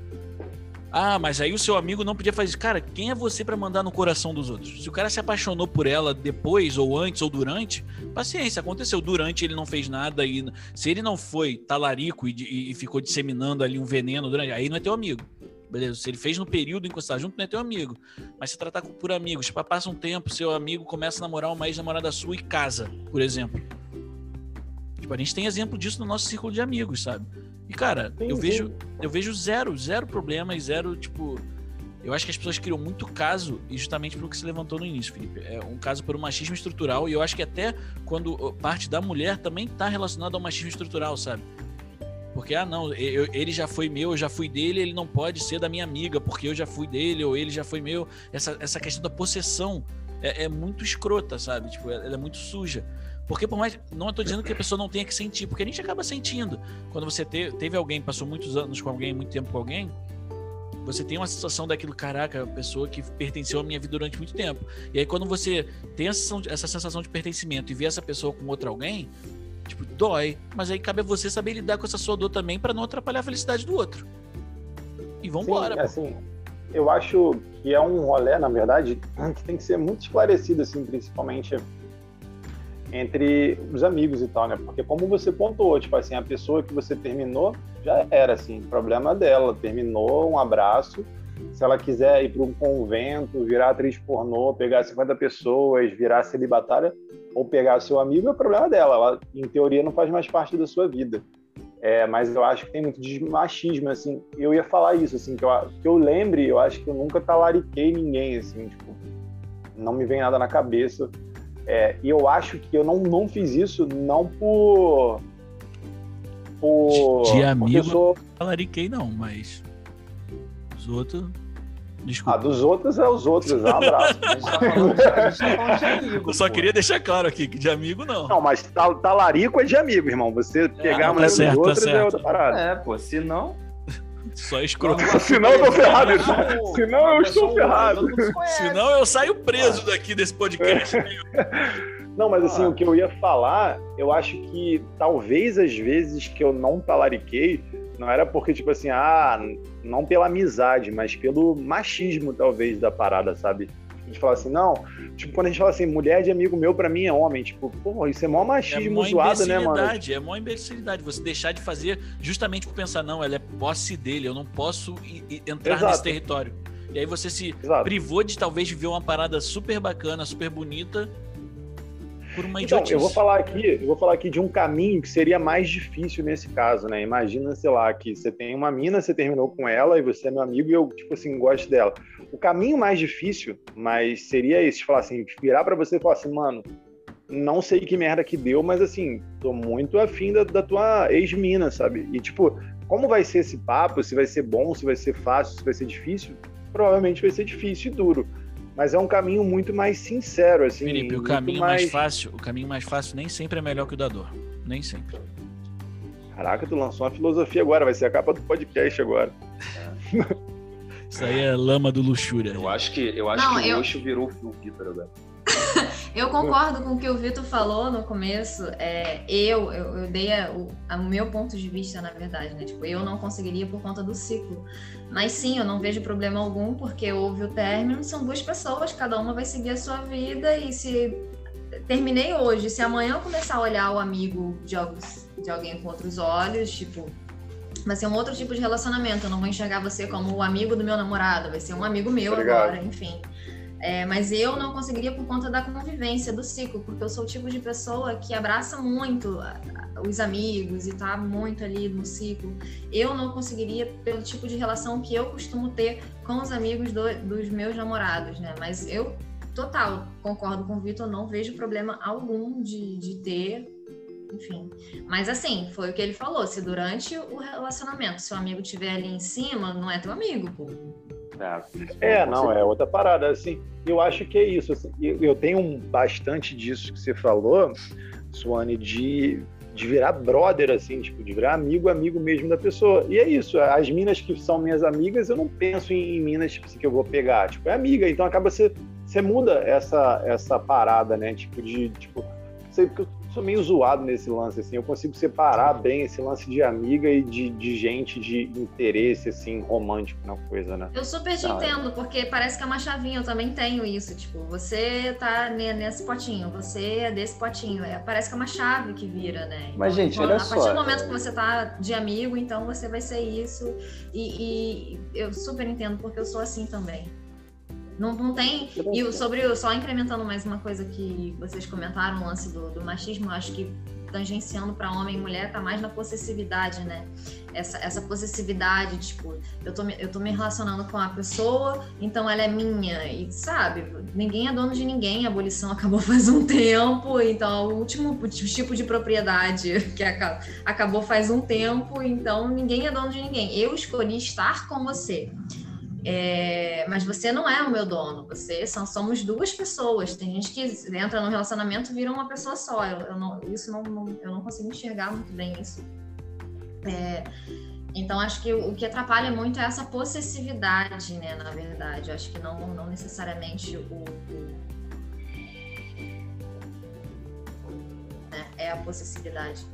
Ah, mas aí o seu amigo não podia fazer isso. Cara, quem é você para mandar no coração dos outros? Se o cara se apaixonou por ela depois, ou antes, ou durante, paciência, aconteceu. Durante ele não fez nada e se ele não foi talarico e, e ficou disseminando ali um veneno durante, aí não é teu amigo. Beleza? Se ele fez no período em que você está junto, não é teu amigo. Mas se tratar por amigos, tipo, passa um tempo, seu amigo começa a namorar uma ex-namorada sua e casa, por exemplo. Tipo, a gente tem exemplo disso no nosso círculo de amigos, sabe? E, cara, sim, eu sim. vejo eu vejo zero, zero problema e zero, tipo. Eu acho que as pessoas criam muito caso, e justamente pelo que se levantou no início, Felipe. É um caso por um machismo estrutural, e eu acho que até quando parte da mulher também está relacionado ao machismo estrutural, sabe? Porque, ah, não, eu, ele já foi meu, eu já fui dele, ele não pode ser da minha amiga, porque eu já fui dele, ou ele já foi meu. Essa, essa questão da possessão é, é muito escrota, sabe? Tipo, ela é muito suja. Porque por mais. Não estou dizendo que a pessoa não tenha que sentir, porque a gente acaba sentindo. Quando você te, teve alguém, passou muitos anos com alguém, muito tempo com alguém, você tem uma sensação daquilo, caraca, a pessoa que pertenceu à minha vida durante muito tempo. E aí, quando você tem essa sensação, essa sensação de pertencimento e vê essa pessoa com outro alguém, tipo, dói. Mas aí cabe a você saber lidar com essa sua dor também para não atrapalhar a felicidade do outro. E vambora. Sim, assim, eu acho que é um rolê, na verdade, que tem que ser muito esclarecido, assim, principalmente entre os amigos e tal, né? Porque como você pontuou, tipo assim, a pessoa que você terminou já era, assim, problema dela, terminou, um abraço. Se ela quiser ir para um convento, virar atriz pornô, pegar 50 pessoas, virar celibatária, ou pegar seu amigo, é problema dela. Ela, em teoria, não faz mais parte da sua vida. É, mas eu acho que tem muito de machismo, assim. Eu ia falar isso, assim, que eu, que eu lembre, eu acho que eu nunca talariquei ninguém, assim, tipo, não me vem nada na cabeça é, e eu acho que eu não, não fiz isso não por. por de amigo, sou... talariquei não, mas. Os outros. Desculpa. Ah, dos outros é os outros, é um abraço. eu só queria deixar claro aqui que de amigo não. Não, mas talarico é de amigo, irmão. Você é, pegar é, tá certo, dos outros tá é outra parada. É, pô, se não. Só escroto. Senão eu tô ferrado. Senão eu estou ferrado. Senão eu saio preso daqui desse podcast. Não, mas assim, ah. o que eu ia falar, eu acho que talvez às vezes que eu não talariquei, não era porque, tipo assim, ah, não pela amizade, mas pelo machismo, talvez, da parada, sabe? A gente fala assim, não. Tipo, quando a gente fala assim, mulher de amigo meu, pra mim é homem. Tipo, pô, isso é mó machismo é zoado, né, mano? É mó imbecilidade. Você deixar de fazer justamente por pensar, não, ela é posse dele, eu não posso entrar Exato. nesse território. E aí você se Exato. privou de talvez ver uma parada super bacana, super bonita, por uma então, eu vou falar aqui, eu vou falar aqui de um caminho que seria mais difícil nesse caso, né? Imagina, sei lá, que você tem uma mina, você terminou com ela e você é meu amigo e eu, tipo assim, gosto dela. O caminho mais difícil, mas seria esse, falar assim, virar para você e falar assim, mano, não sei que merda que deu, mas assim, tô muito afim da, da tua ex-mina, sabe? E tipo, como vai ser esse papo? Se vai ser bom, se vai ser fácil, se vai ser difícil? Provavelmente vai ser difícil e duro mas é um caminho muito mais sincero, assim. Felipe, o caminho mais... mais... fácil, o caminho mais fácil nem sempre é melhor que o da dor, nem sempre. Caraca, tu lançou uma filosofia agora, vai ser a capa do podcast agora. Isso aí é lama do luxúria. Eu acho que, eu acho Não, que eu... o luxo virou o Vitor agora. Eu concordo com o que o Vitor falou no começo. É, eu, eu, eu dei a, o a meu ponto de vista, na verdade, né? Tipo, eu não conseguiria por conta do ciclo. Mas sim, eu não vejo problema algum, porque houve o término, são duas pessoas, cada uma vai seguir a sua vida e se terminei hoje, se amanhã eu começar a olhar o amigo de, de alguém com outros olhos, tipo, vai ser um outro tipo de relacionamento. Eu não vou enxergar você como o amigo do meu namorado, vai ser um amigo meu Obrigado. agora, enfim. É, mas eu não conseguiria por conta da convivência, do ciclo, porque eu sou o tipo de pessoa que abraça muito os amigos e tá muito ali no ciclo. Eu não conseguiria pelo tipo de relação que eu costumo ter com os amigos do, dos meus namorados, né? Mas eu, total, concordo com o Vitor, não vejo problema algum de, de ter enfim. Mas assim, foi o que ele falou: se durante o relacionamento seu amigo estiver ali em cima, não é teu amigo, pô. É, não, é outra parada. Assim, eu acho que é isso. Assim, eu tenho bastante disso que você falou, Suane, de, de virar brother, assim, tipo, de virar amigo, amigo mesmo da pessoa. E é isso. As minas que são minhas amigas, eu não penso em, em minas tipo, assim, que eu vou pegar. Tipo, é amiga, então acaba você. Você muda essa, essa parada, né? Tipo, de. Tipo, eu sou meio zoado nesse lance, assim. Eu consigo separar bem esse lance de amiga e de, de gente de interesse, assim, romântico na coisa, né? Eu super te ah, entendo, porque parece que é uma chavinha. Eu também tenho isso. Tipo, você tá nesse potinho, você é desse potinho. É, parece que é uma chave que vira, né? Então, Mas, gente, olha a só. A partir do momento que você tá de amigo, então você vai ser isso. E, e eu super entendo, porque eu sou assim também. Não, não tem. E sobre só incrementando mais uma coisa que vocês comentaram, o lance do, do machismo, acho que tangenciando para homem e mulher tá mais na possessividade, né? Essa, essa possessividade, tipo, eu tô, eu tô me relacionando com a pessoa, então ela é minha, e sabe, ninguém é dono de ninguém, a abolição acabou faz um tempo, então o último tipo de propriedade que acabou faz um tempo, então ninguém é dono de ninguém. Eu escolhi estar com você É, mas você não é o meu dono, você são, somos duas pessoas. Tem gente que entra no relacionamento vira uma pessoa só. Eu, eu não, isso não, não, eu não consigo enxergar muito bem isso. É, então acho que o, que atrapalha muito é essa possessividade, né? Na verdade, eu acho que não, não necessariamente o, o né, é a possessividade.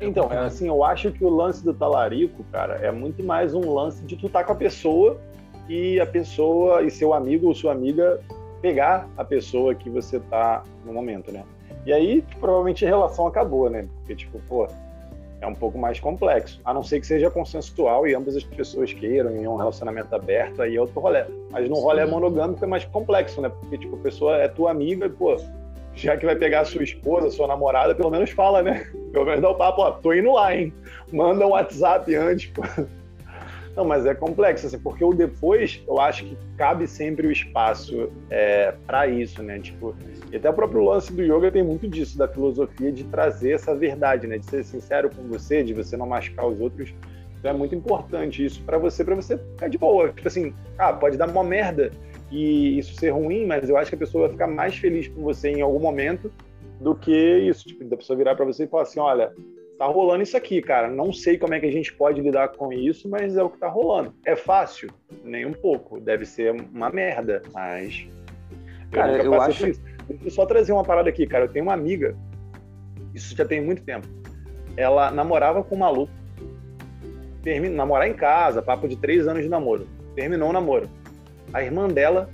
Então, é assim, eu acho que o lance do talarico, cara, é muito mais um lance de tu tá com a pessoa e a pessoa e seu amigo ou sua amiga pegar a pessoa que você tá no momento, né? E aí, provavelmente a relação acabou, né? Porque, tipo, pô, é um pouco mais complexo. A não ser que seja consensual e ambas as pessoas queiram em um relacionamento aberto, aí é outro rolê. Mas no rolê monogâmico é mais complexo, né? Porque, tipo, a pessoa é tua amiga e, pô, já que vai pegar a sua esposa, sua namorada, pelo menos fala, né? Pelo menos dá o papo, ó, tô indo lá, hein? Manda um WhatsApp antes, pô. Não, mas é complexo, assim, porque o depois, eu acho que cabe sempre o espaço é, para isso, né? Tipo, e até o próprio lance do yoga tem muito disso, da filosofia de trazer essa verdade, né? De ser sincero com você, de você não machucar os outros. Então é muito importante isso para você, para você ficar de boa. Tipo assim, ah, pode dar uma merda, e isso ser ruim, mas eu acho que a pessoa vai ficar mais feliz com você em algum momento do que isso, tipo, da pessoa virar para você e falar assim, olha, tá rolando isso aqui, cara, não sei como é que a gente pode lidar com isso, mas é o que tá rolando. É fácil? Nem um pouco, deve ser uma merda, mas cara, eu, eu acho isso. Deixa eu só trazer uma parada aqui, cara, eu tenho uma amiga, isso já tem muito tempo. Ela namorava com um maluco, termina, namorar em casa, papo de três anos de namoro. Terminou o namoro a irmã dela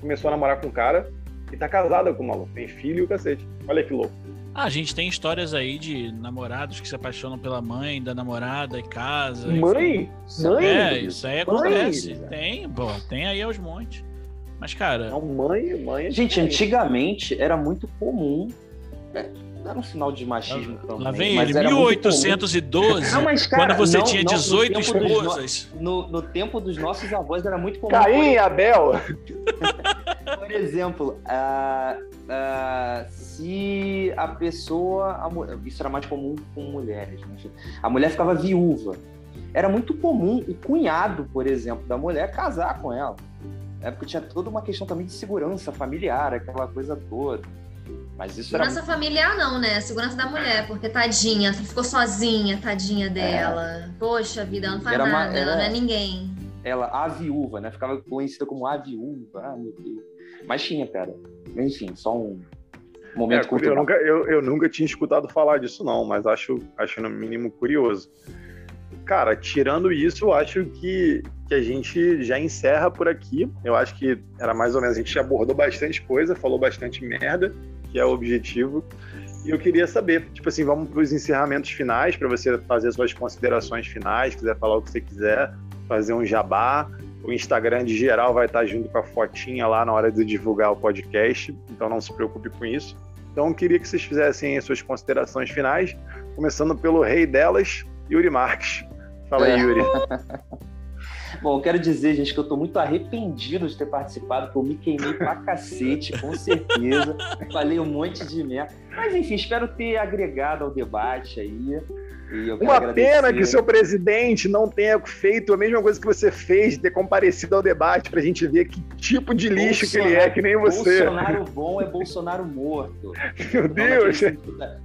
começou a namorar com um cara e tá casada com o maluco. Tem filho e o cacete. Olha que louco. Ah, a gente tem histórias aí de namorados que se apaixonam pela mãe da namorada e casa. Mãe? Mãe? É, isso aí acontece. Mãe. Tem, bom, tem aí aos montes. Mas, cara. Não, mãe, mãe. É gente, antigamente era muito comum. É, era um sinal de machismo também. Lá vem ele, 1812, não, mas, cara, quando você não, tinha 18 não, esposas. No, no, tempo dos nossos avós era muito comum. Caim e Abel! Por exemplo, uh, uh, se a pessoa. A, isso era mais comum com mulheres. Né? A mulher ficava viúva. Era muito comum o cunhado, por exemplo, da mulher casar com ela. É porque tinha toda uma questão também de segurança familiar, aquela coisa toda. Mas isso Segurança familiar não, né? Segurança da mulher, porque tadinha, ficou sozinha, tadinha dela. É. Poxa vida, ela não faz era nada, uma, ela não é ninguém. Ela, a viúva, né? Ficava conhecida como a viúva. Ah, meu Deus. Mas tinha, cara. Enfim, só um momento é, eu, nunca, eu, eu nunca tinha escutado falar disso, não, mas acho, acho no mínimo curioso. Cara, tirando isso, eu acho que, que a gente já encerra por aqui. Eu acho que era mais ou menos, a gente abordou bastante coisa, falou bastante merda que é o objetivo. E eu queria saber, tipo assim, vamos para os encerramentos finais, para você fazer suas considerações finais, quiser falar o que você quiser, fazer um jabá. O Instagram de geral vai estar junto com a fotinha lá na hora de divulgar o podcast, então não se preocupe com isso. Então eu queria que vocês fizessem as suas considerações finais, começando pelo rei delas, Yuri Marques. Fala aí. Yuri. Bom, quero dizer, gente, que eu tô muito arrependido de ter participado, porque eu me queimei pra cacete, com certeza. Falei um monte de merda. Mas, enfim, espero ter agregado ao debate aí. Uma pena que o seu presidente não tenha feito a mesma coisa que você fez, ter comparecido ao debate para a gente ver que tipo de lixo Bolsonaro, que ele é, que nem você. Bolsonaro bom é Bolsonaro morto. Meu Deus!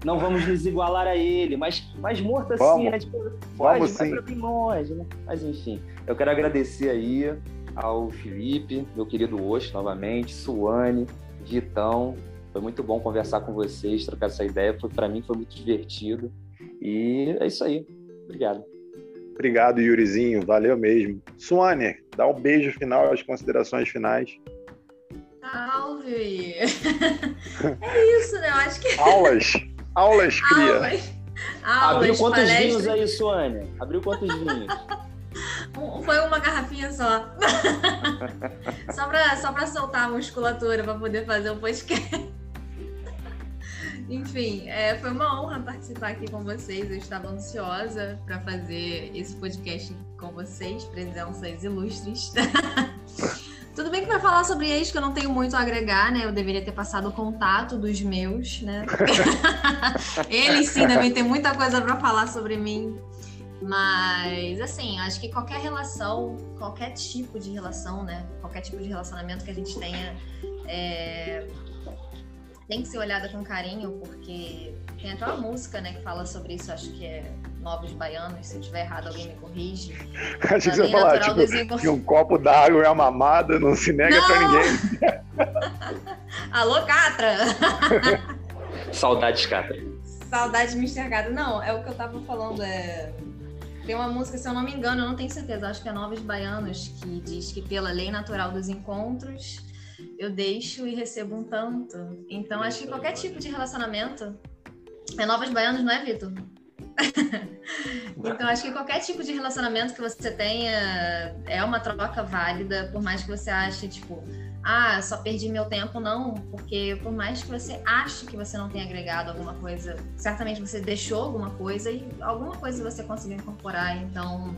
Não vamos nos igualar a ele, mas, mas morto assim, né? Tipo, vamos sim. Vai longe, né? Mas enfim, eu quero agradecer aí ao Felipe, meu querido Osh, novamente, Suane, Vitão. Foi muito bom conversar com vocês, trocar essa ideia. Para mim foi muito divertido. E é isso aí. Obrigado. Obrigado, Yurizinho. Valeu mesmo. Suane, dá um beijo final, as considerações finais. Salve! é isso, né? Eu acho que. Aulas! Aulas, cria! Aulas. Aulas, Abriu quantos palestras. vinhos aí, Suane? Abriu quantos vinhos? Foi uma garrafinha só. só para só soltar a musculatura para poder fazer o um podcast. Enfim, é, foi uma honra participar aqui com vocês. Eu estava ansiosa para fazer esse podcast com vocês, presenças ilustres. Tudo bem que vai falar sobre ex, que eu não tenho muito a agregar, né? Eu deveria ter passado o contato dos meus, né? Eles sim devem ter muita coisa para falar sobre mim. Mas, assim, acho que qualquer relação, qualquer tipo de relação, né? Qualquer tipo de relacionamento que a gente tenha, é... tem que ser olhada com carinho, porque tem até uma música, né, que fala sobre isso, acho que é Novos Baianos, se eu estiver errado, alguém me corrige. Acho que você falar, tipo, que um copo d'água é uma mamada, não se nega não! pra ninguém. Alô, Catra! Saudades, Catra. Saudade de me enxergar. Não, é o que eu tava falando, é... Tem uma música, se eu não me engano, eu não tenho certeza, acho que é Novos Baianos, que diz que pela lei natural dos encontros, eu deixo e recebo um tanto. Então, acho que qualquer tipo de relacionamento é Novos Baianos, não é, Vitor? então, acho que qualquer tipo de relacionamento que você tenha é uma troca válida, por mais que você ache, tipo, ah, só perdi meu tempo, não, porque por mais que você ache que você não tenha agregado alguma coisa, certamente você deixou alguma coisa e alguma coisa você conseguiu incorporar, então.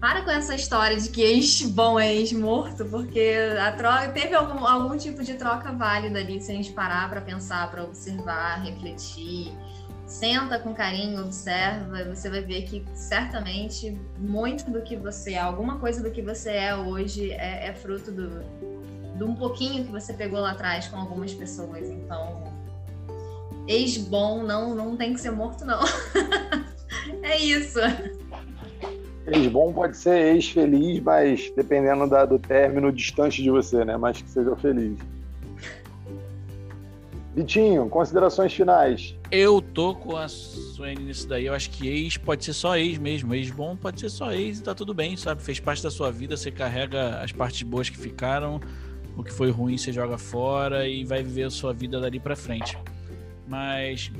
Para com essa história de que ex bom é ex morto, porque a troca teve algum, algum tipo de troca válida ali, se a gente parar para pensar, para observar, refletir senta com carinho, observa, você vai ver que certamente muito do que você é, alguma coisa do que você é hoje é, é fruto do, de um pouquinho que você pegou lá atrás com algumas pessoas. Então, ex-bom não, não tem que ser morto, não. é isso. Ex-bom pode ser ex-feliz, mas dependendo da, do término distante de você, né? Mas que seja feliz. Vitinho, considerações finais. Eu tô com a Suene nisso daí. Eu acho que ex pode ser só ex mesmo. Ex bom pode ser só ex e tá tudo bem, sabe? Fez parte da sua vida, você carrega as partes boas que ficaram, o que foi ruim você joga fora e vai viver a sua vida dali para frente. Mas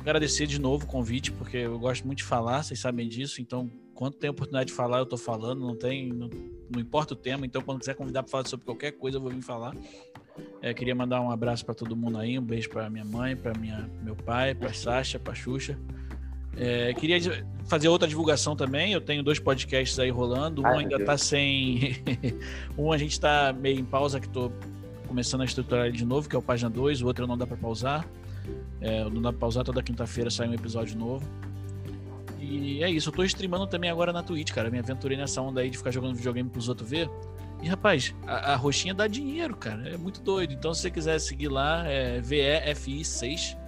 agradecer de novo o convite, porque eu gosto muito de falar, vocês sabem disso. Então, quando tem oportunidade de falar, eu tô falando. Não tem, não, não importa o tema. Então, quando quiser convidar para falar sobre qualquer coisa, eu vou vir falar. É, queria mandar um abraço para todo mundo aí, um beijo para minha mãe, para minha meu pai, para Sasha, para Xuxa. É, queria fazer outra divulgação também. Eu tenho dois podcasts aí rolando. Um Ai, ainda está sem. um a gente está meio em pausa, que estou começando a estruturar ele de novo, que é o Página 2. O outro não dá para pausar. É, não dá para pausar, toda quinta-feira sai um episódio novo. E é isso. Eu estou streamando também agora na Twitch, cara. Me aventurei nessa onda aí de ficar jogando videogame pros outros ver. E, rapaz, a, a, roxinha dá dinheiro, cara. É muito doido. Então, se você quiser seguir lá, é VEFI6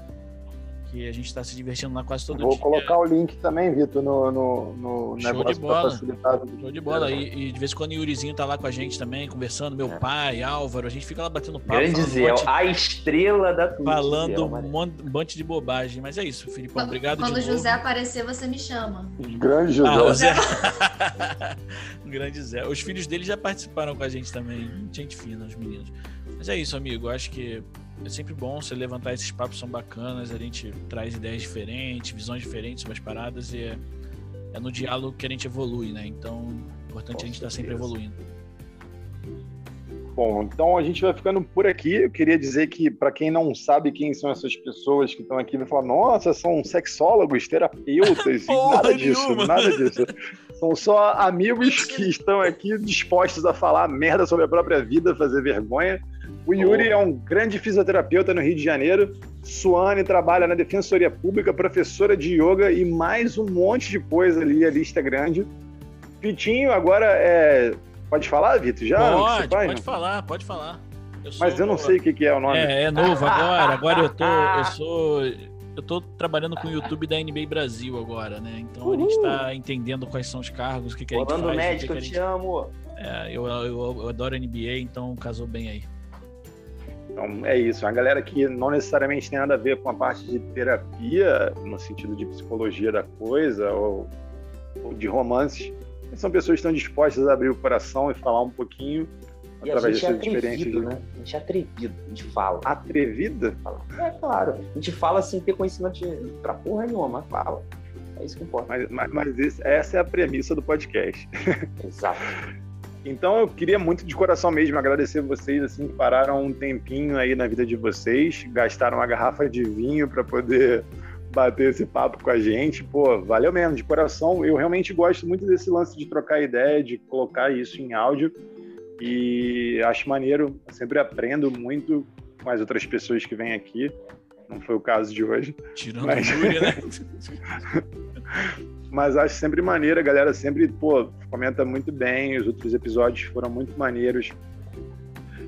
que a gente está se divertindo lá quase todo Vou dia. Vou colocar o link também, Vitor, no, no, no Show negócio para facilitar. Show de bola. E, e, de vez em quando o Yurizinho tá lá com a gente também, conversando, meu é. pai, Álvaro, a gente fica lá batendo papo. Grande Zé, um a estrela da Twitch. Falando um monte de bobagem. Mas é isso, Filipão, obrigado Quando o José aparecer, você me chama. Grande José. Ah, Zé. grande Zé. Os filhos dele já participaram com a gente também. Gente fina, os meninos. Mas é isso, amigo. Acho que é sempre bom você levantar esses papos, são bacanas, a gente traz ideias diferentes, visões diferentes sobre as paradas e é, é no diálogo que a gente evolui, né? Então, é importante a gente estar tá sempre evoluindo. Bom, então a gente vai ficando por aqui. Eu queria dizer que, para quem não sabe quem são essas pessoas que estão aqui, vai falar: nossa, são sexólogos, terapeutas, nada disso, nada disso. São só amigos que estão aqui dispostos a falar merda sobre a própria vida, fazer vergonha o Yuri é um grande fisioterapeuta no Rio de Janeiro. Suane trabalha na Defensoria Pública, professora de yoga e mais um monte de coisa ali. A lista é grande. Vitinho, agora é. Pode falar, Vitor? Já? Pode, faz, pode falar, pode falar. Eu Mas eu não sei o que, que é o nome. É, é novo agora. Agora eu tô. Eu sou. Eu tô trabalhando com o YouTube da NBA Brasil agora, né? Então Uhul. a gente tá entendendo quais são os cargos, o que, que a gente Falando faz. médico, que eu te amo. É, eu, eu, eu adoro NBA, então casou bem aí. Então é isso, uma galera que não necessariamente tem nada a ver com a parte de terapia, no sentido de psicologia da coisa, ou, ou de romances, são pessoas que estão dispostas a abrir o coração e falar um pouquinho e através das é suas experiências. Né? A gente é atrevido, a gente fala. Atrevida? É claro, a gente fala sem ter conhecimento de, pra porra nenhuma, mas fala. É isso que importa. Mas, mas, mas esse, essa é a premissa do podcast. Exato. Então eu queria muito de coração mesmo agradecer vocês assim que pararam um tempinho aí na vida de vocês, gastaram uma garrafa de vinho para poder bater esse papo com a gente. Pô, valeu mesmo, de coração. Eu realmente gosto muito desse lance de trocar ideia, de colocar isso em áudio. E acho maneiro, eu sempre aprendo muito com as outras pessoas que vêm aqui. Não foi o caso de hoje. Tirando mas... a Júlia, né? mas acho sempre maneiro, a galera sempre, pô, comenta muito bem, os outros episódios foram muito maneiros.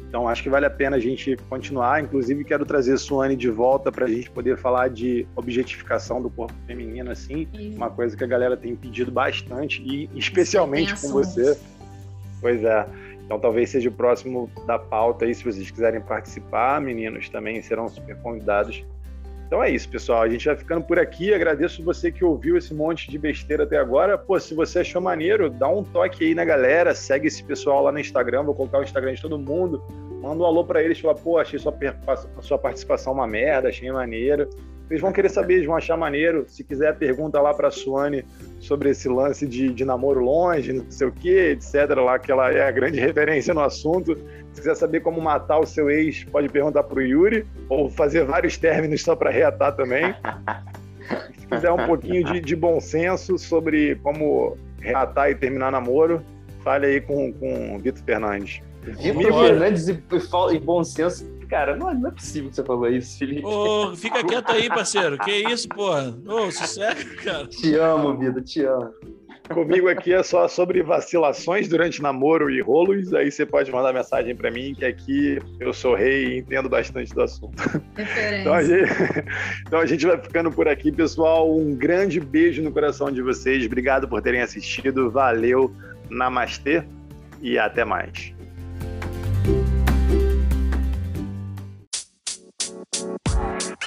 Então acho que vale a pena a gente continuar. Inclusive quero trazer Suane de volta para a gente poder falar de objetificação do corpo feminino, assim, uma coisa que a galera tem pedido bastante e especialmente com você. Pois é. Então talvez seja o próximo da pauta aí, se vocês quiserem participar, meninos também serão super convidados. Então é isso, pessoal. A gente vai ficando por aqui. Agradeço você que ouviu esse monte de besteira até agora. Pô, se você achou maneiro, dá um toque aí na galera, segue esse pessoal lá no Instagram, vou colocar o Instagram de todo mundo. Manda um alô para eles, fala, pô, achei sua, sua participação uma merda, achei maneiro. Eles vão querer saber, eles vão achar maneiro. Se quiser, pergunta lá para a Suane sobre esse lance de, de namoro longe, não sei o quê, etc. Lá, que ela é a grande referência no assunto. Se quiser saber como matar o seu ex, pode perguntar para o Yuri, ou fazer vários términos só para reatar também. Se quiser um pouquinho de, de, bom senso sobre como reatar e terminar namoro, fale aí com, com o Vitor Fernandes. Vitor Fernandes e, e bom senso cara, não, não, é possível que você falou isso, Felipe. Ô, fica quieto aí, parceiro. Que isso, porra? Ô, sossega, cara. Te amo, vida, te amo. Comigo aqui é só sobre vacilações durante namoro e rolos. Aí você pode mandar mensagem para mim, que aqui eu sou rei e entendo bastante do assunto. Então a, gente, então a gente vai ficando por aqui, pessoal. Um grande beijo no coração de vocês. Obrigado por terem assistido. Valeu, namastê e até mais. Música